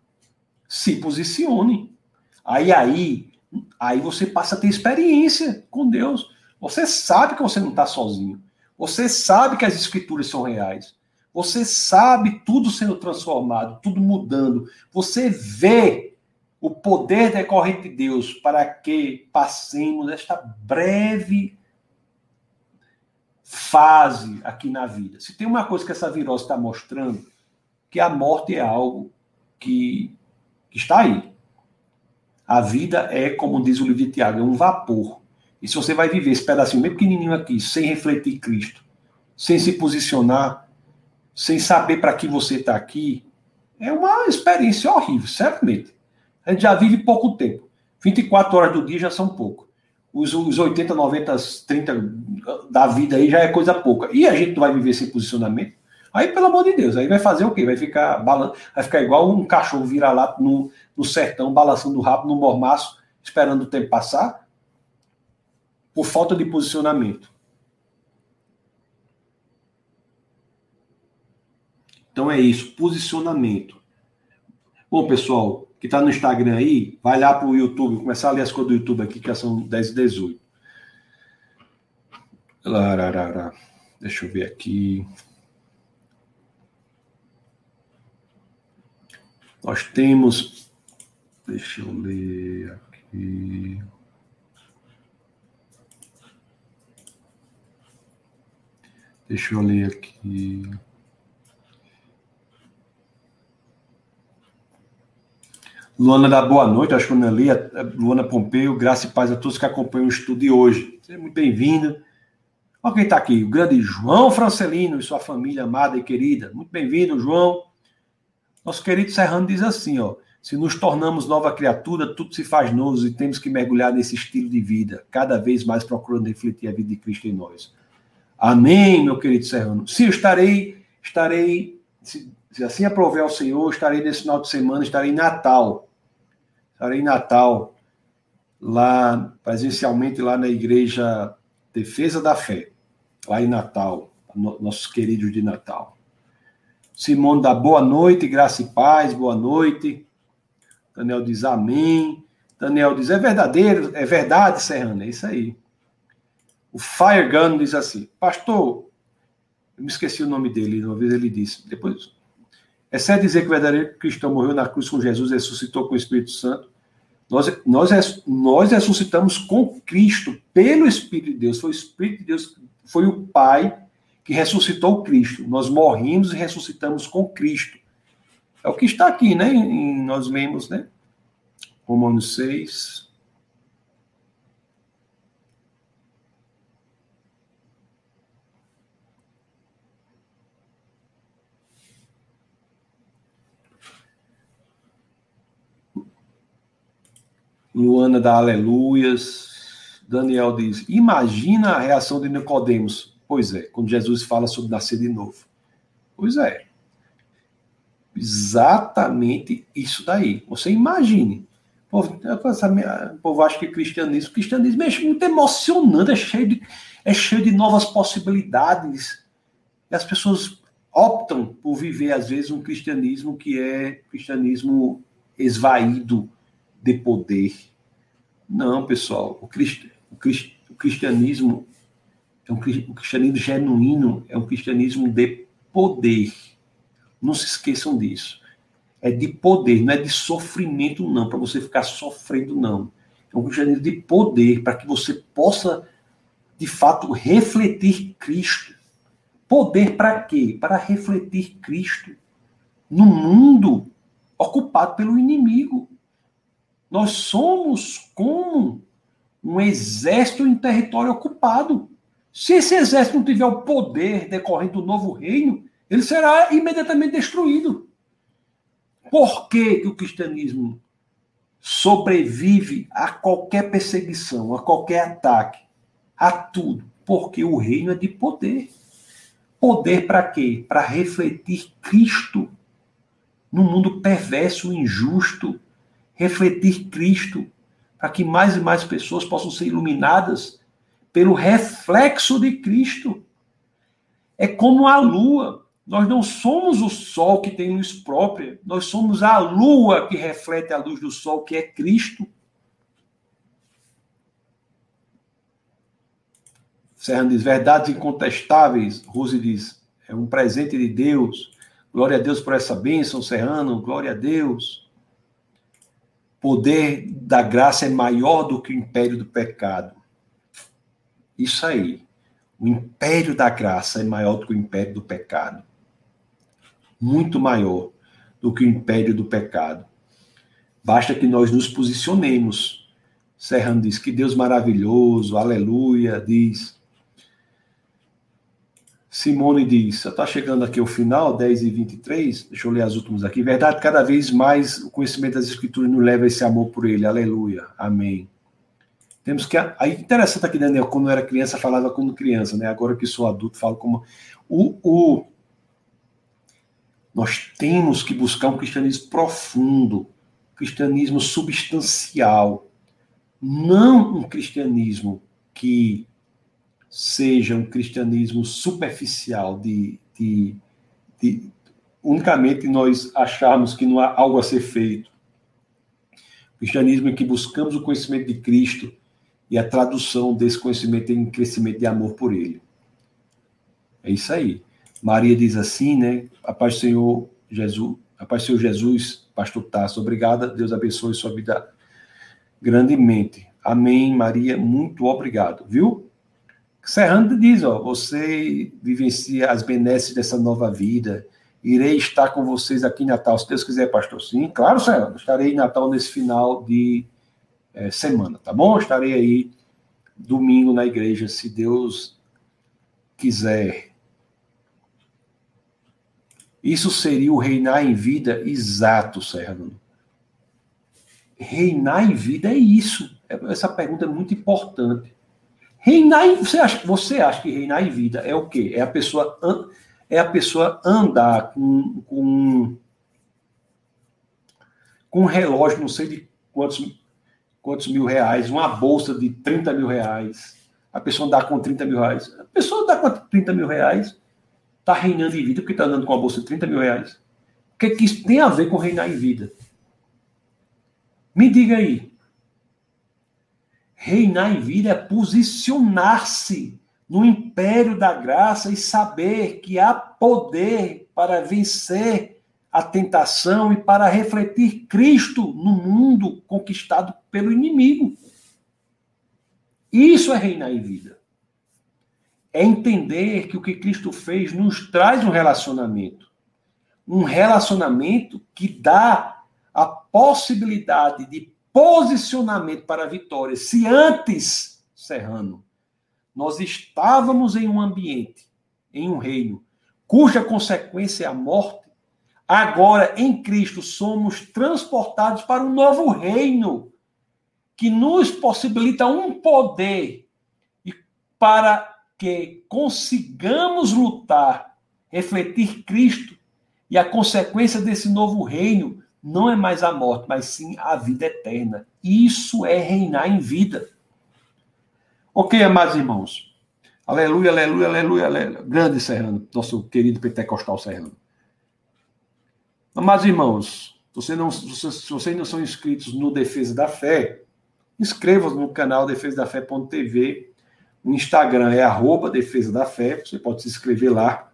Se posicione. Aí, aí, aí você passa a ter experiência com Deus. Você sabe que você não está sozinho. Você sabe que as escrituras são reais. Você sabe tudo sendo transformado, tudo mudando. Você vê o poder decorrente de Deus para que passemos esta breve fase aqui na vida. Se tem uma coisa que essa virose está mostrando, que a morte é algo que, que está aí. A vida é, como diz o livro de Tiago, é um vapor. E se você vai viver esse pedacinho bem pequenininho aqui, sem refletir Cristo, sem se posicionar, sem saber para que você está aqui, é uma experiência horrível, certamente. A gente já vive pouco tempo. 24 horas do dia já são pouco. Os, os 80, 90, 30 da vida aí já é coisa pouca. E a gente vai viver sem posicionamento? Aí, pelo amor de Deus, aí vai fazer o quê? Vai ficar, balan... vai ficar igual um cachorro vira-lá no, no sertão, balançando o rabo no mormaço, esperando o tempo passar? Por falta de posicionamento. Então é isso, posicionamento. Bom, pessoal, que está no Instagram aí, vai lá para o YouTube, começar a ler as coisas do YouTube aqui, que são 10 e 18. Lararara. Deixa eu ver aqui. Nós temos. Deixa eu ler aqui. Deixa eu ler aqui. Luana da boa noite, acho que eu li, Luana Pompeu, graça e paz a todos que acompanham o estudo de hoje. Seja muito bem-vinda. Olha quem está aqui, o grande João Francelino e sua família amada e querida. Muito bem-vindo, João. Nosso querido Serrano diz assim, ó, se nos tornamos nova criatura, tudo se faz novo e temos que mergulhar nesse estilo de vida, cada vez mais procurando refletir a vida de Cristo em nós. Amém, meu querido Serrano. Sim, estarei, estarei, se, se assim aprover ao Senhor, estarei nesse final de semana, estarei em Natal estarei em Natal, lá, presencialmente lá na Igreja Defesa da Fé, lá em Natal, no, nossos queridos de Natal. Simone dá boa noite, graça e paz, boa noite. Daniel diz amém. Daniel diz, é verdadeiro, é verdade, Serrano, é isso aí. O Fire Gun diz assim, pastor, eu me esqueci o nome dele, uma vez ele disse, depois, é certo dizer que o verdadeiro cristão morreu na cruz com Jesus, ressuscitou com o Espírito Santo, nós, nós, nós ressuscitamos com Cristo, pelo Espírito de Deus. Foi o Espírito de Deus, foi o Pai que ressuscitou Cristo. Nós morrimos e ressuscitamos com Cristo. É o que está aqui, né? Em, nós lemos, né? Romanos 6. Luana dá aleluias. Daniel diz: Imagina a reação de Nicodemos. Pois é, quando Jesus fala sobre nascer de novo. Pois é. Exatamente isso daí. Você imagine. O povo, o povo acha que cristianismo, cristianismo é muito emocionante, é cheio, de, é cheio de novas possibilidades. E as pessoas optam por viver, às vezes, um cristianismo que é cristianismo esvaído, de poder. Não, pessoal, o, crist, o, crist, o cristianismo um o cristianismo genuíno, é um cristianismo de poder. Não se esqueçam disso. É de poder, não é de sofrimento, não, para você ficar sofrendo, não. É um cristianismo de poder, para que você possa, de fato, refletir Cristo. Poder para quê? Para refletir Cristo no mundo ocupado pelo inimigo. Nós somos como um exército em território ocupado. Se esse exército não tiver o poder decorrente do novo reino, ele será imediatamente destruído. Por que, que o cristianismo sobrevive a qualquer perseguição, a qualquer ataque, a tudo? Porque o reino é de poder. Poder para quê? Para refletir Cristo no mundo perverso, injusto, refletir Cristo, para que mais e mais pessoas possam ser iluminadas pelo reflexo de Cristo. É como a lua. Nós não somos o sol que tem luz própria, nós somos a lua que reflete a luz do sol, que é Cristo. Serrano diz: verdades incontestáveis. Rose diz: é um presente de Deus. Glória a Deus por essa bênção, Serrano. Glória a Deus. Poder da graça é maior do que o império do pecado. Isso aí. O império da graça é maior do que o império do pecado. Muito maior do que o império do pecado. Basta que nós nos posicionemos. Serrano diz que Deus maravilhoso, aleluia, diz. Simone diz: está chegando aqui o final, 10 e 23. Deixa eu ler as últimas aqui. Verdade, cada vez mais o conhecimento das Escrituras nos leva a esse amor por Ele. Aleluia. Amém. Temos que. Aí, interessante aqui, Daniel, quando eu era criança, falava como criança, né? Agora que sou adulto, falo como. O, o... Nós temos que buscar um cristianismo profundo, cristianismo substancial. Não um cristianismo que seja um cristianismo superficial, de, de, de unicamente nós acharmos que não há algo a ser feito. cristianismo em que buscamos o conhecimento de Cristo e a tradução desse conhecimento em crescimento de amor por Ele. É isso aí. Maria diz assim, né? A paz do Senhor Jesus, a paz do Senhor Jesus, pastor Tasso, obrigada, Deus abençoe sua vida grandemente. Amém, Maria, muito obrigado, viu? Serrano diz, ó, você vivencia as benesses dessa nova vida, irei estar com vocês aqui em Natal, se Deus quiser, pastor. Sim, claro, Serrano, estarei em Natal nesse final de é, semana, tá bom? Estarei aí domingo na igreja, se Deus quiser. Isso seria o reinar em vida exato, Serrano. Reinar em vida é isso. Essa pergunta é muito importante. Reinar em, você acha, você acha que reinar em vida é o quê? É a pessoa é a pessoa andar com, com, com um relógio, não sei de quantos, quantos mil reais, uma bolsa de 30 mil reais. A pessoa andar com 30 mil reais. A pessoa andar com 30 mil reais está reinando em vida porque está andando com uma bolsa de 30 mil reais. O que, é que isso tem a ver com reinar em vida? Me diga aí. Reinar em vida é posicionar-se no império da graça e saber que há poder para vencer a tentação e para refletir Cristo no mundo conquistado pelo inimigo. Isso é reinar em vida. É entender que o que Cristo fez nos traz um relacionamento. Um relacionamento que dá a possibilidade de posicionamento para a vitória. Se antes, Serrano, nós estávamos em um ambiente, em um reino, cuja consequência é a morte, agora em Cristo somos transportados para um novo reino que nos possibilita um poder e para que consigamos lutar, refletir Cristo e a consequência desse novo reino não é mais a morte, mas sim a vida eterna. Isso é reinar em vida. Ok, amados irmãos. Aleluia, aleluia, aleluia, aleluia. Grande Serrano, nosso querido pentecostal Serrano. Amados irmãos, se, não, se vocês não são inscritos no Defesa da Fé, inscrevam-se no canal Defesa da Fé.tv. O Instagram é arroba Defesa da Fé, você pode se inscrever lá.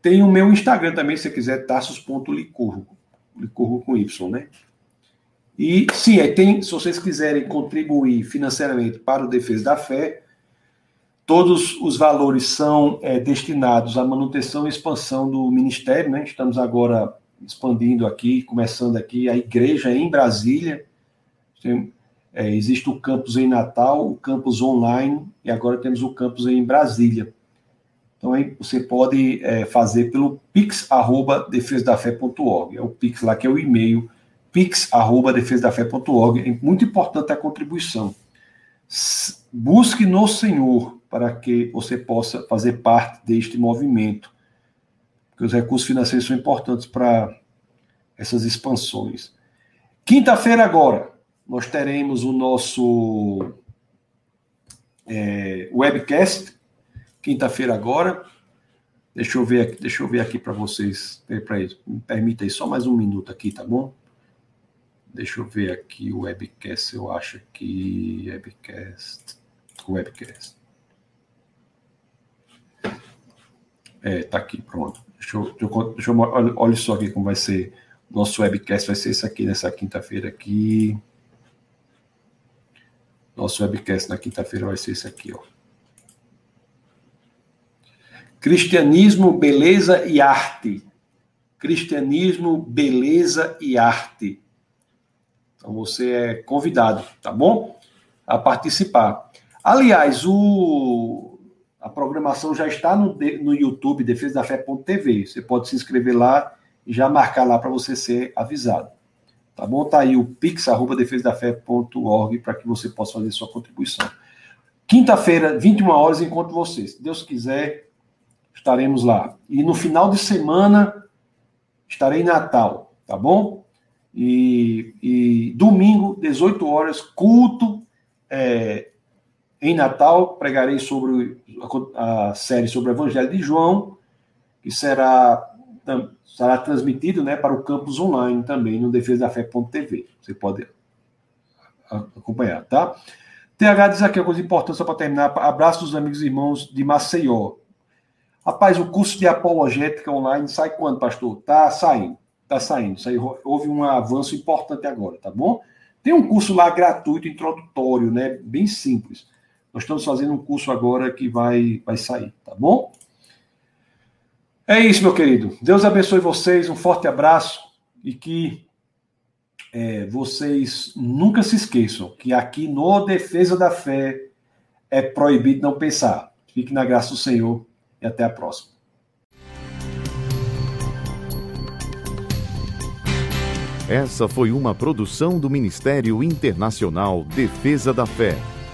Tem o meu Instagram também, se você quiser, tassos.licurgo Licurgo com Y, né? E sim, aí tem, se vocês quiserem contribuir financeiramente para o Defesa da Fé, todos os valores são é, destinados à manutenção e expansão do ministério, né? Estamos agora expandindo aqui, começando aqui a igreja em Brasília. Tem, é, existe o campus em Natal, o campus online, e agora temos o campus em Brasília. Então aí você pode é, fazer pelo pix@defesadafé.org. É o pix lá que é o e-mail pix@defesadafé.org. É muito importante a contribuição. Busque no Senhor para que você possa fazer parte deste movimento, porque os recursos financeiros são importantes para essas expansões. Quinta-feira agora, nós teremos o nosso é, webcast, quinta-feira agora. Deixa eu ver aqui, deixa eu ver aqui para vocês, para me permita aí só mais um minuto aqui, tá bom? Deixa eu ver aqui o webcast, eu acho que webcast, webcast. É, tá aqui, pronto. Deixa eu, deixa eu, deixa eu olha, só aqui como vai ser. Nosso webcast vai ser esse aqui nessa quinta-feira aqui. Nosso webcast na quinta-feira vai ser esse aqui, ó. Cristianismo, beleza e arte. Cristianismo, beleza e arte. Então você é convidado, tá bom? A participar. Aliás, o, a programação já está no, no YouTube, defesadafé.tv. Você pode se inscrever lá e já marcar lá para você ser avisado. Tá bom? Tá aí o pix.defesadafé.org para que você possa fazer sua contribuição. Quinta-feira, 21 horas, encontro vocês. Se Deus quiser, estaremos lá. E no final de semana, estarei em Natal, tá bom? E, e domingo, 18 horas, culto é, em Natal, pregarei sobre a, série sobre o Evangelho de João, que será, será transmitido né, para o campus online também no defesadafé.tv. Você pode acompanhar, tá? TH diz aqui uma coisa importante só para terminar. Abraço dos amigos e irmãos de Maceió. Rapaz, o curso de apologética online sai quando, pastor? Tá saindo. Tá saindo. houve um avanço importante agora, tá bom? Tem um curso lá gratuito, introdutório, né? Bem simples. Nós estamos fazendo um curso agora que vai, vai sair, tá bom? É isso, meu querido. Deus abençoe vocês, um forte abraço e que é, vocês nunca se esqueçam que aqui no Defesa da Fé é proibido não pensar. Fique na graça do Senhor e até a próxima. Essa foi uma produção do Ministério Internacional Defesa da Fé,